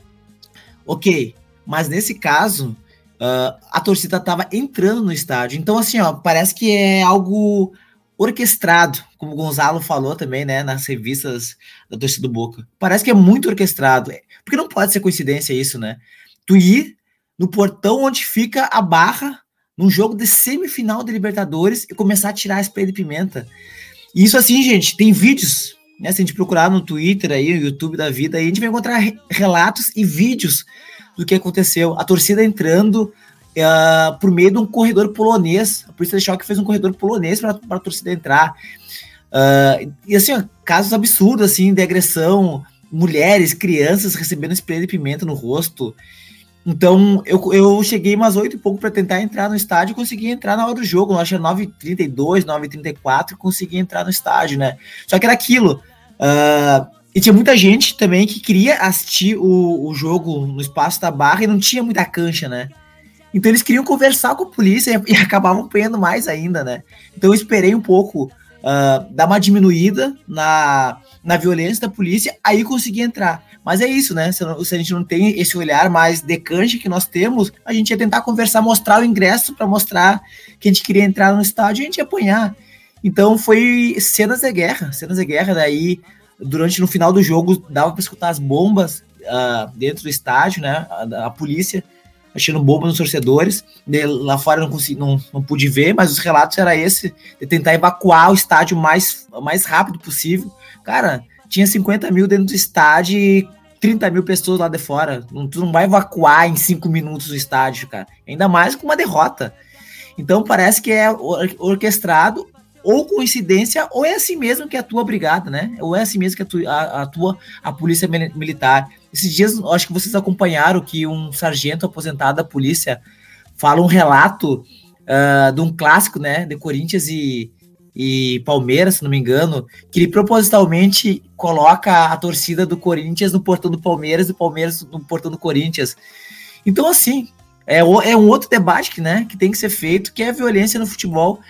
D: Ok, mas nesse caso uh, a torcida estava entrando no estádio. Então, assim, ó, parece que é algo orquestrado, como o Gonzalo falou também, né, nas revistas da torcida do Boca. Parece que é muito orquestrado, porque não pode ser coincidência isso, né? Tu ir no portão onde fica a barra num jogo de semifinal de Libertadores e começar a tirar spray de pimenta. E isso assim, gente, tem vídeos, né? Se a gente procurar no Twitter aí, no YouTube da vida, aí a gente vai encontrar relatos e vídeos do que aconteceu. A torcida entrando uh, por meio de um corredor polonês. A polícia de choque fez um corredor polonês para a torcida entrar. Uh, e assim, casos absurdos assim de agressão, mulheres, crianças recebendo spray de pimenta no rosto. Então, eu, eu cheguei umas oito e pouco para tentar entrar no estádio consegui entrar na hora do jogo. Eu acho que 9h32, 9h34, consegui entrar no estádio, né? Só que era aquilo. Uh, E tinha muita gente também que queria assistir o, o jogo no espaço da barra e não tinha muita cancha, né? Então eles queriam conversar com a polícia e, acabavam apanhando mais ainda, né? Então eu esperei um pouco uh, dar uma diminuída na, na violência da polícia, aí consegui entrar. Mas é isso, né? Se, se, a gente não tem esse olhar mais de cancha que nós temos, a gente ia tentar conversar, mostrar o ingresso para mostrar que a gente queria entrar no estádio e a gente ia apanhar. Então foi cenas de guerra, cenas de guerra. Daí, durante no final do jogo, dava para escutar as bombas uh, dentro do estádio, né? A, a polícia achando bomba nos torcedores. De, lá fora não, consegui, não, não pude ver, mas os relatos era esse de tentar evacuar o estádio mais, mais rápido possível. Cara, tinha 50 mil dentro do estádio e 30 mil pessoas lá de fora. Não, tu não vai evacuar em 5 minutos o estádio, cara. Ainda mais com uma derrota. Então parece que é orquestrado ou coincidência, ou é assim mesmo que atua a brigada, né? Ou é assim mesmo que atua, atua a polícia militar. Esses dias, acho que vocês acompanharam que um sargento aposentado da polícia fala um relato uh, de um clássico, né, de Corinthians e, e Palmeiras, se não me engano, que ele propositalmente coloca a torcida do Corinthians no portão do Palmeiras e o Palmeiras no portão do Corinthians. Então, assim, é, é um outro debate né, que tem que ser feito, que é a violência no futebol.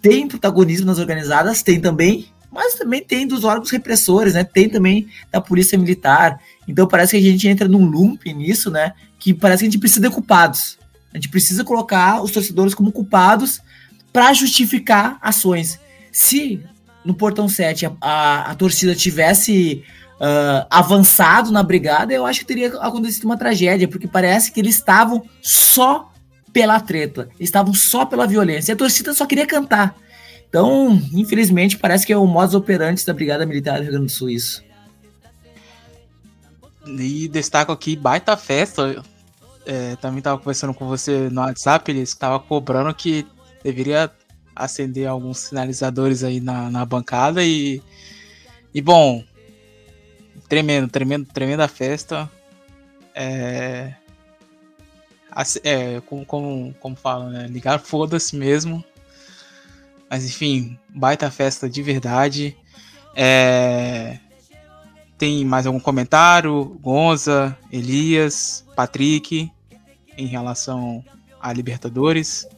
D: Tem protagonismo nas organizadas, tem também, mas também tem dos órgãos repressores, né? Tem também da polícia militar. Então parece que a gente entra num loop nisso, né? Que parece que a gente precisa de culpados. A gente precisa colocar os torcedores como culpados para justificar ações. Se no portão 7 a, a, a torcida tivesse uh, avançado na brigada, eu acho que teria acontecido uma tragédia, porque parece que eles estavam só pela treta, estavam só pela violência. E a torcida só queria cantar. Então, infelizmente, parece que é o modus operandi da Brigada Militar do Rio Grande do Sul isso.
A: E destaco aqui, baita festa. É, também estava conversando com você no WhatsApp, eles estavam cobrando que deveria acender alguns sinalizadores aí na, na bancada e, e bom, tremendo, tremendo, tremenda festa. É, é como, como, como falam, né? Ligar foda-se mesmo. Mas enfim, baita festa de verdade. É... Tem mais algum comentário? Gonza, Elias, Patrick, em relação a Libertadores?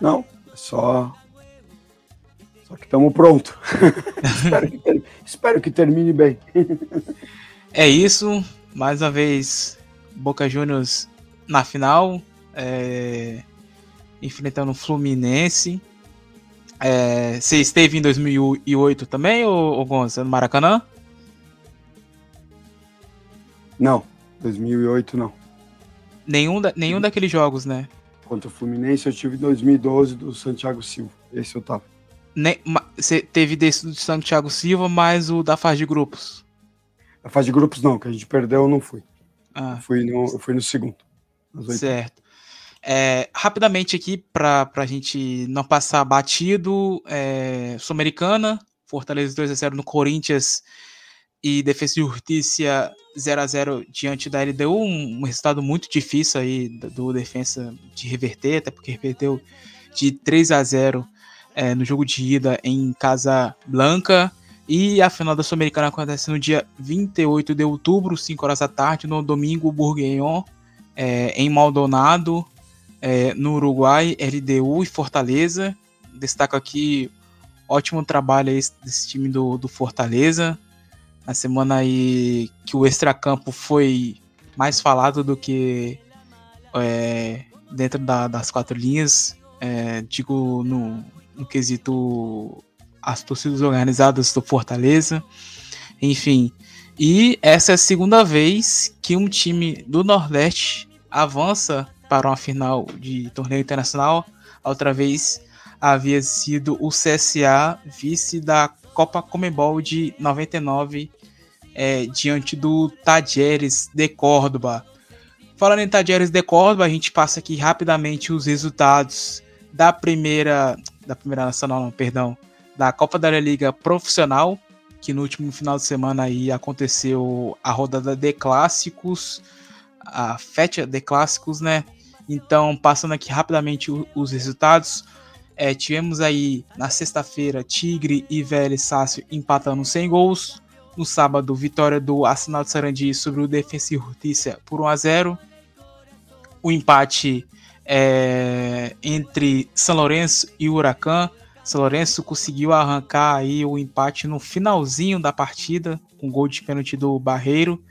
C: Não, só. Só que estamos prontos. espero, que ter... espero que termine bem.
A: é isso. Mais uma vez, Boca Juniors na final, é, enfrentando o Fluminense. É, você esteve em 2008 também, ou, Gonça, no Maracanã?
C: Não, 2008 não.
A: Nenhum, da, nenhum daqueles jogos, né?
C: Contra o Fluminense eu tive em 2012 do Santiago Silva. Esse eu tava.
A: Você teve desse do Santiago Silva, mas o da fase de grupos?
C: A fase de grupos não, que a gente perdeu eu não fui. Ah. Eu, fui no, eu fui no segundo.
A: Certo. É, rapidamente aqui, para a gente não passar batido, é, Sul-Americana, Fortaleza 2x0 no Corinthians e Defesa e Justiça 0x0 diante da LDU, um, um, resultado muito difícil aí do, Defensa de reverter, até porque reverteu de 3 a 0 é, no jogo de ida em Casa Blanca. E a final da Sul-Americana acontece no dia 28 de outubro, 5 horas da tarde, no domingo, Burguignon é, em Maldonado, é, no Uruguai, LDU e Fortaleza. Destaco aqui ótimo trabalho aí desse time do, do Fortaleza. Na semana aí que o extracampo foi mais falado do que é, dentro da, das quatro linhas. É, digo no, no quesito as torcidas organizadas do Fortaleza. Enfim. E essa é a segunda vez que um time do Nordeste avança para uma final de torneio internacional. Outra vez havia sido o CSA, vice da Copa Comebol de 99, é, diante do Tajeres de Córdoba. Falando em Tajeres de Córdoba, a gente passa aqui rapidamente os resultados da primeira, da primeira nacional, não, perdão, da Copa da Liga Profissional, que no último final de semana aí aconteceu a rodada de clássicos a Fetch de clássicos, né? Então, passando aqui rapidamente os resultados. É, tivemos aí na sexta-feira Tigre e Vélez Sácio empatando sem gols. No sábado, vitória do Arsenal de Sarandi sobre o Defensa e Justiça por 1 a 0. O empate é, entre São Lourenço e Huracan. São Lourenço conseguiu arrancar aí o empate no finalzinho da partida, com gol de pênalti do Barreiro.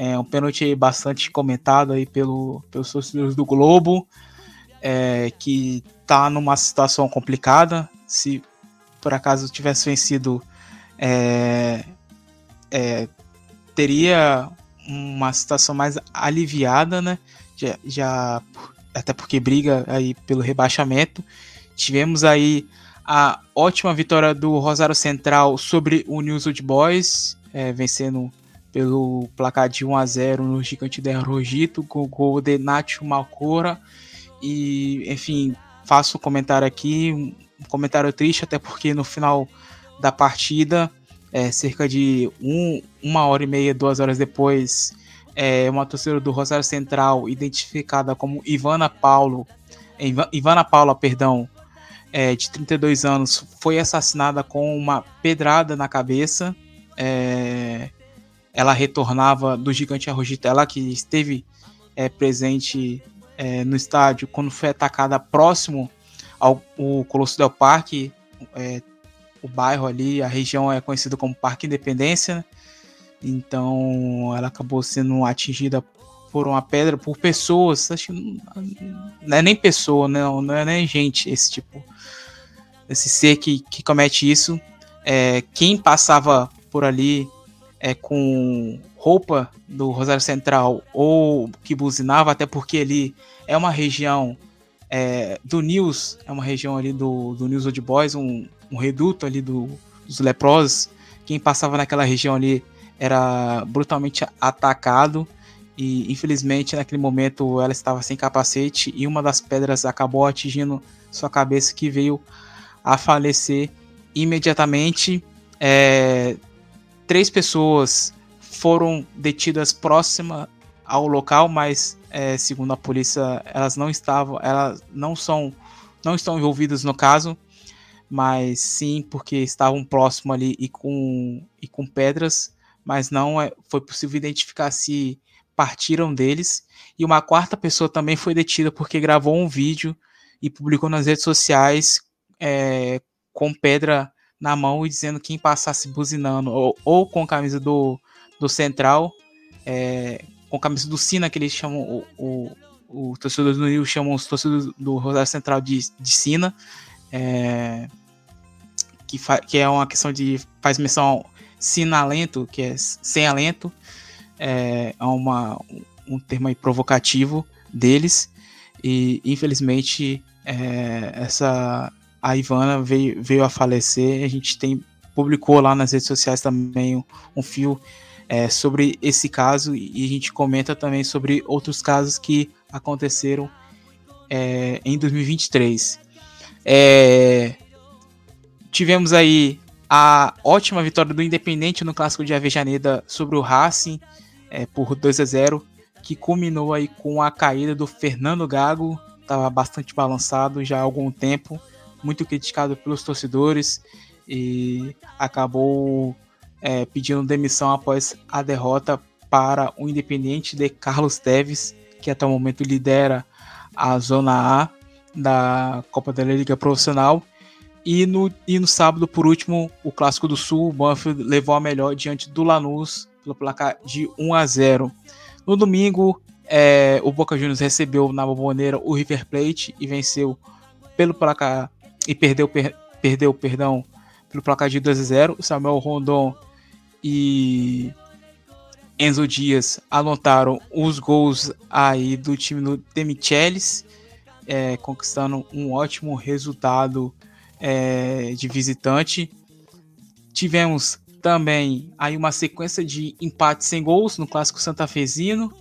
A: É um pênalti bastante comentado aí pelo, pelos torcedores do Globo, é, que tá numa situação complicada. Se por acaso tivesse vencido, é, é, teria uma situação mais aliviada, né? Já, já, até porque briga aí pelo rebaixamento. Tivemos aí a ótima vitória do Rosário Central sobre o News Old Boys, é, vencendo pelo placar de 1 a 0 no Gigante de Rogito, com o gol de Nacho Malcora. E, enfim, faço um comentário aqui, um comentário triste, até porque no final da partida, é, cerca de um, uma hora e meia, duas horas depois, é, uma torcedora do Rosário Central, identificada como Ivana Paulo, Ivana Paula, perdão, é, de 32 anos, foi assassinada com uma pedrada na cabeça. É, ela retornava do Gigante Arrojita, ela que esteve é, presente é, no estádio quando foi atacada próximo ao Colosso del Parque, é, o bairro ali, a região é conhecida como Parque Independência, então ela acabou sendo atingida por uma pedra por pessoas, acho que não é nem pessoa, não, não é nem gente esse tipo, esse ser que, que comete isso. É, quem passava por ali é, com roupa do Rosário Central ou que buzinava, até porque ali é uma região é, do News, é uma região ali do, do News Old Boys, um, um reduto ali do, dos leprosos. Quem passava naquela região ali era brutalmente atacado e infelizmente naquele momento ela estava sem capacete e uma das pedras acabou atingindo sua cabeça que veio a falecer imediatamente. É, três pessoas foram detidas próxima ao local, mas é, segundo a polícia, elas não estavam, elas não são, não estão envolvidas no caso, mas sim porque estavam próximo ali e com e com pedras, mas não é, foi possível identificar se partiram deles. E uma quarta pessoa também foi detida porque gravou um vídeo e publicou nas redes sociais é, com pedra na mão e dizendo quem passasse buzinando, ou, ou com a camisa do, do Central, é, com a camisa do Sina, que eles chamam, o, o, o torcedor do Rio chamam os torcedores do Rosário Central de, de Sina, é, que, que é uma questão de, faz menção sinalento, que é sem alento, é, é uma, um termo provocativo deles, e infelizmente é, essa a Ivana veio, veio a falecer. A gente tem publicou lá nas redes sociais também um, um fio é, sobre esse caso e a gente comenta também sobre outros casos que aconteceram é, em 2023. É, tivemos aí a ótima vitória do Independente no clássico de Avejaneda sobre o Racing é, por 2 a 0, que culminou aí com a caída do Fernando Gago, estava bastante balançado já há algum tempo muito criticado pelos torcedores e acabou é, pedindo demissão após a derrota para o Independiente de Carlos Teves, que até o momento lidera a Zona A da Copa da Liga Profissional. E no, e no sábado, por último, o Clássico do Sul, o Banfield levou a melhor diante do Lanús pelo placar de 1 a 0. No domingo, é, o Boca Juniors recebeu na Boboneira o River Plate e venceu pelo placar e perdeu, per, perdeu perdão, pelo placar de 2 a 0. Samuel Rondon e Enzo Dias anotaram os gols aí do time do Demichelis, é, conquistando um ótimo resultado é, de visitante. Tivemos também aí uma sequência de empates sem gols no clássico santafesino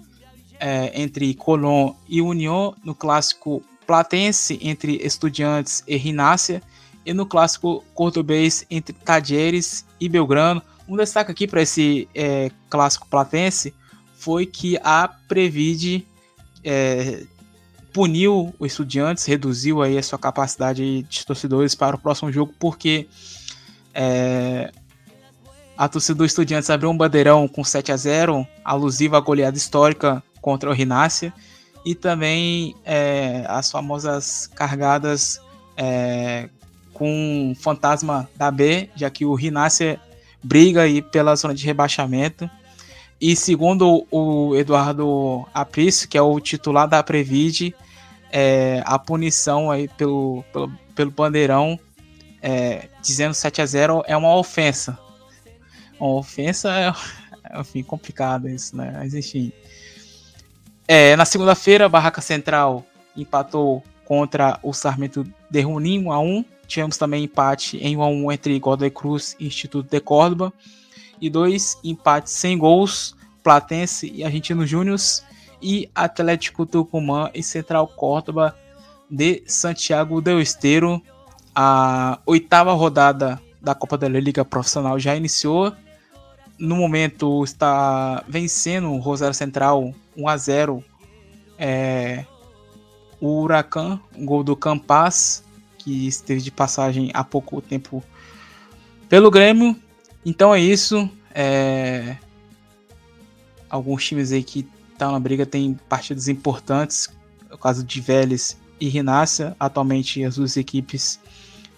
A: é, entre Colón e União, no clássico Platense entre Estudiantes e Rinácia e no clássico cordobês entre Tadieres e Belgrano. Um destaque aqui para esse é, clássico platense foi que a Previd é, puniu o Estudiantes, reduziu aí a sua capacidade de torcedores para o próximo jogo, porque é, a torcida do Estudiantes abriu um bandeirão com 7 a 0 alusiva à goleada histórica contra o Rinácia, e também é, as famosas cargadas é, com fantasma da B, já que o Rinácia briga aí pela zona de rebaixamento. E segundo o Eduardo Aprício, que é o titular da Previd, é, a punição aí pelo, pelo, pelo bandeirão é, dizendo 7 a 0 é uma ofensa. Uma ofensa é, enfim, complicado isso, né? Mas enfim. É, na segunda-feira, Barraca Central empatou contra o Sarmento de Runim 1 a 1. Tivemos também empate em 1 a 1 entre Godoy Cruz e Instituto de Córdoba e dois empates sem gols, Platense e Argentino Júnior e Atlético Tucumã e Central Córdoba de Santiago del Esteiro. A oitava rodada da Copa da Liga Profissional já iniciou. No momento está vencendo o Rosário Central 1 a 0. É, o Huracan, um gol do Campas, que esteve de passagem há pouco tempo pelo Grêmio. Então é isso. É... Alguns times aí que estão na briga têm partidas importantes. O caso de Vélez e Rinácia, atualmente as duas equipes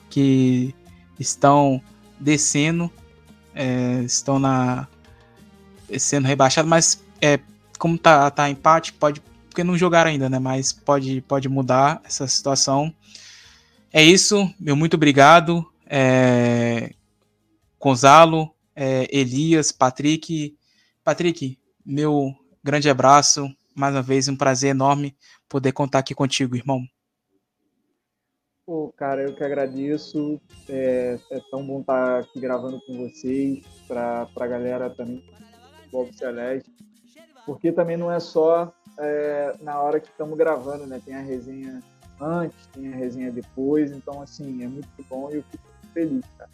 A: que estão descendo, é, estão na sendo rebaixadas, mas é, como tá, tá empate, pode porque não jogaram ainda, né? Mas pode, pode mudar essa situação. É isso, meu muito obrigado. É... Gonzalo, é, Elias, Patrick. Patrick, meu grande abraço. Mais uma vez, um prazer enorme poder contar aqui contigo, irmão.
B: Pô, cara, eu que agradeço. É, é tão bom estar aqui gravando com vocês, para a galera também do Celeste, porque também não é só é, na hora que estamos gravando, né? Tem a resenha antes, tem a resenha depois, então, assim, é muito bom e eu fico feliz, cara.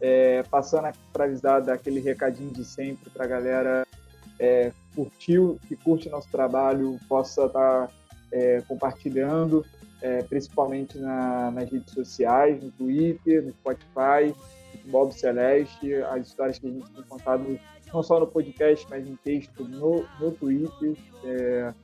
B: É, passando para avisar daquele recadinho de sempre para a galera é, curtir, que curte nosso trabalho, possa estar tá, é, compartilhando, é, principalmente na, nas redes sociais, no Twitter, no Spotify, no Bob Celeste, as histórias que a gente tem contado não só no podcast, mas em texto no, no Twitter. É,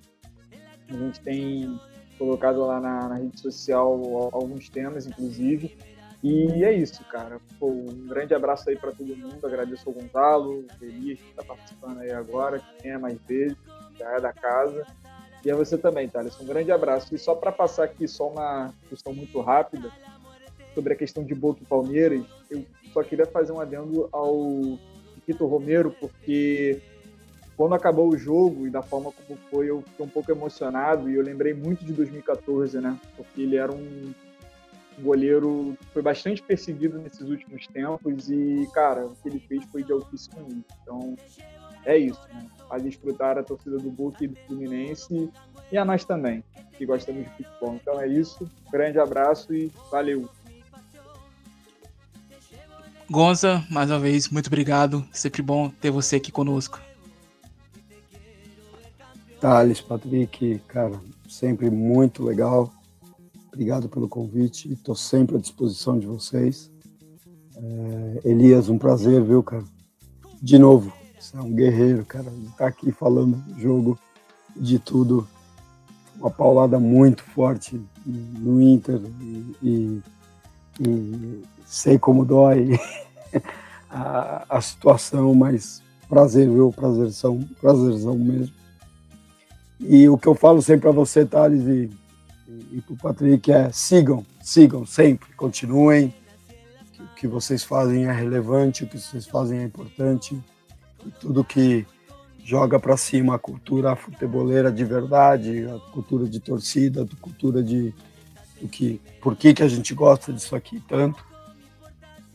B: a gente tem colocado lá na, na, rede social alguns temas, inclusive. E é isso, cara. Pô, um grande abraço aí para todo mundo. Agradeço ao Gonzalo, o Elias, que está participando aí agora, que tenha mais vezes, já é da casa. E a você também, Thales. Um grande abraço. E só para passar aqui só uma questão muito rápida sobre a questão de Boca e Palmeiras, eu só queria fazer um adendo ao Vitor Romero, porque quando acabou o jogo e da forma como foi, eu fiquei um pouco emocionado e eu lembrei muito de 2014, né? Porque ele era um goleiro que foi bastante perseguido nesses últimos tempos e, cara, o que ele fez foi de altíssimo nível. Então, é isso, né? A desfrutar a torcida do Boca e do Fluminense e a nós também, que gostamos de futebol. Então é isso. Grande abraço e valeu!
A: Gonza, mais uma vez, muito obrigado. Sempre bom ter você aqui conosco.
C: Thales, Patrick, cara, sempre muito legal. Obrigado pelo convite. Estou sempre à disposição de vocês. É, Elias, um prazer, viu, cara? De novo, você é um guerreiro, cara. Tá aqui falando jogo, de tudo. Uma paulada muito forte no Inter e, e e sei como dói a, a situação, mas prazer, viu? Prazerzão, prazerzão mesmo. E o que eu falo sempre para você, Thales, e, e, e para o Patrick é sigam, sigam sempre, continuem. O que vocês fazem é relevante, o que vocês fazem é importante. E tudo que joga para cima a cultura futeboleira de verdade, a cultura de torcida, a cultura de, do que, por que, que a gente gosta disso aqui tanto,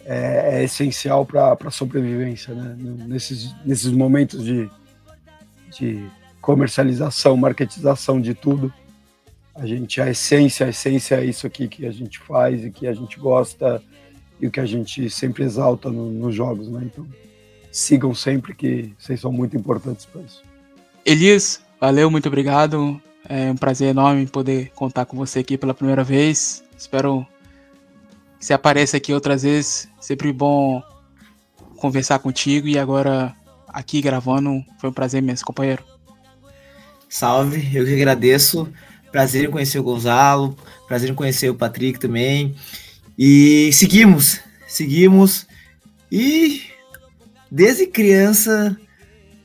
C: é, é essencial para a sobrevivência, né? Nesses, nesses momentos de, de comercialização, marketização de tudo, a gente, a essência, a essência é isso aqui que a gente faz e que a gente gosta e o que a gente sempre exalta no, nos jogos, né? Então, sigam sempre que vocês são muito importantes para isso.
A: Elias, valeu, muito obrigado. É um prazer enorme poder contar com você aqui pela primeira vez. Espero que você apareça aqui outras vezes. Sempre bom conversar contigo e agora aqui gravando. Foi um prazer imenso, companheiro.
D: Salve, eu que agradeço. Prazer em conhecer o Gonzalo, prazer em conhecer o Patrick também. E seguimos, seguimos. E desde criança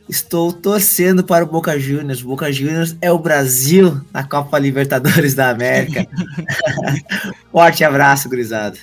D: estou torcendo para o Boca Juniors. Boca Juniors é o Brasil na Copa Libertadores da América. Forte abraço, gurizada.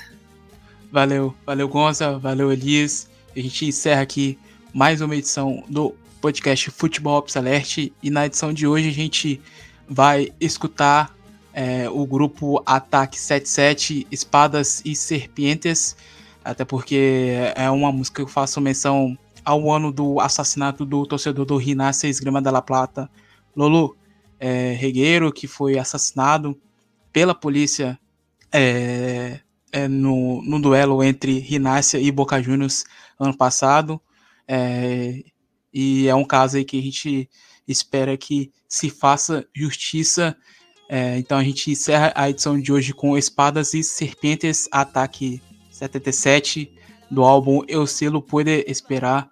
A: Valeu, valeu Gonza, valeu Elias. A gente encerra aqui mais uma edição do podcast Futebol Ops Alert e na edição de hoje a gente vai escutar é, o grupo Ataque 77 Espadas e Serpientes, até porque é uma música que eu faço menção ao ano do assassinato do torcedor do Rinácia Esgrima da La Plata, Lolo é, Regueiro, que foi assassinado pela polícia é, é, no, no duelo entre Rinácia e Boca Juniors ano passado. É, e é um caso aí que a gente espera que se faça justiça. É, então a gente encerra a edição de hoje com Espadas e Serpentes Ataque 77 do álbum Eu Selo Puede Esperar,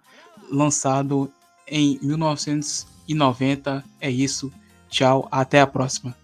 A: lançado em 1990. É isso. Tchau, até a próxima.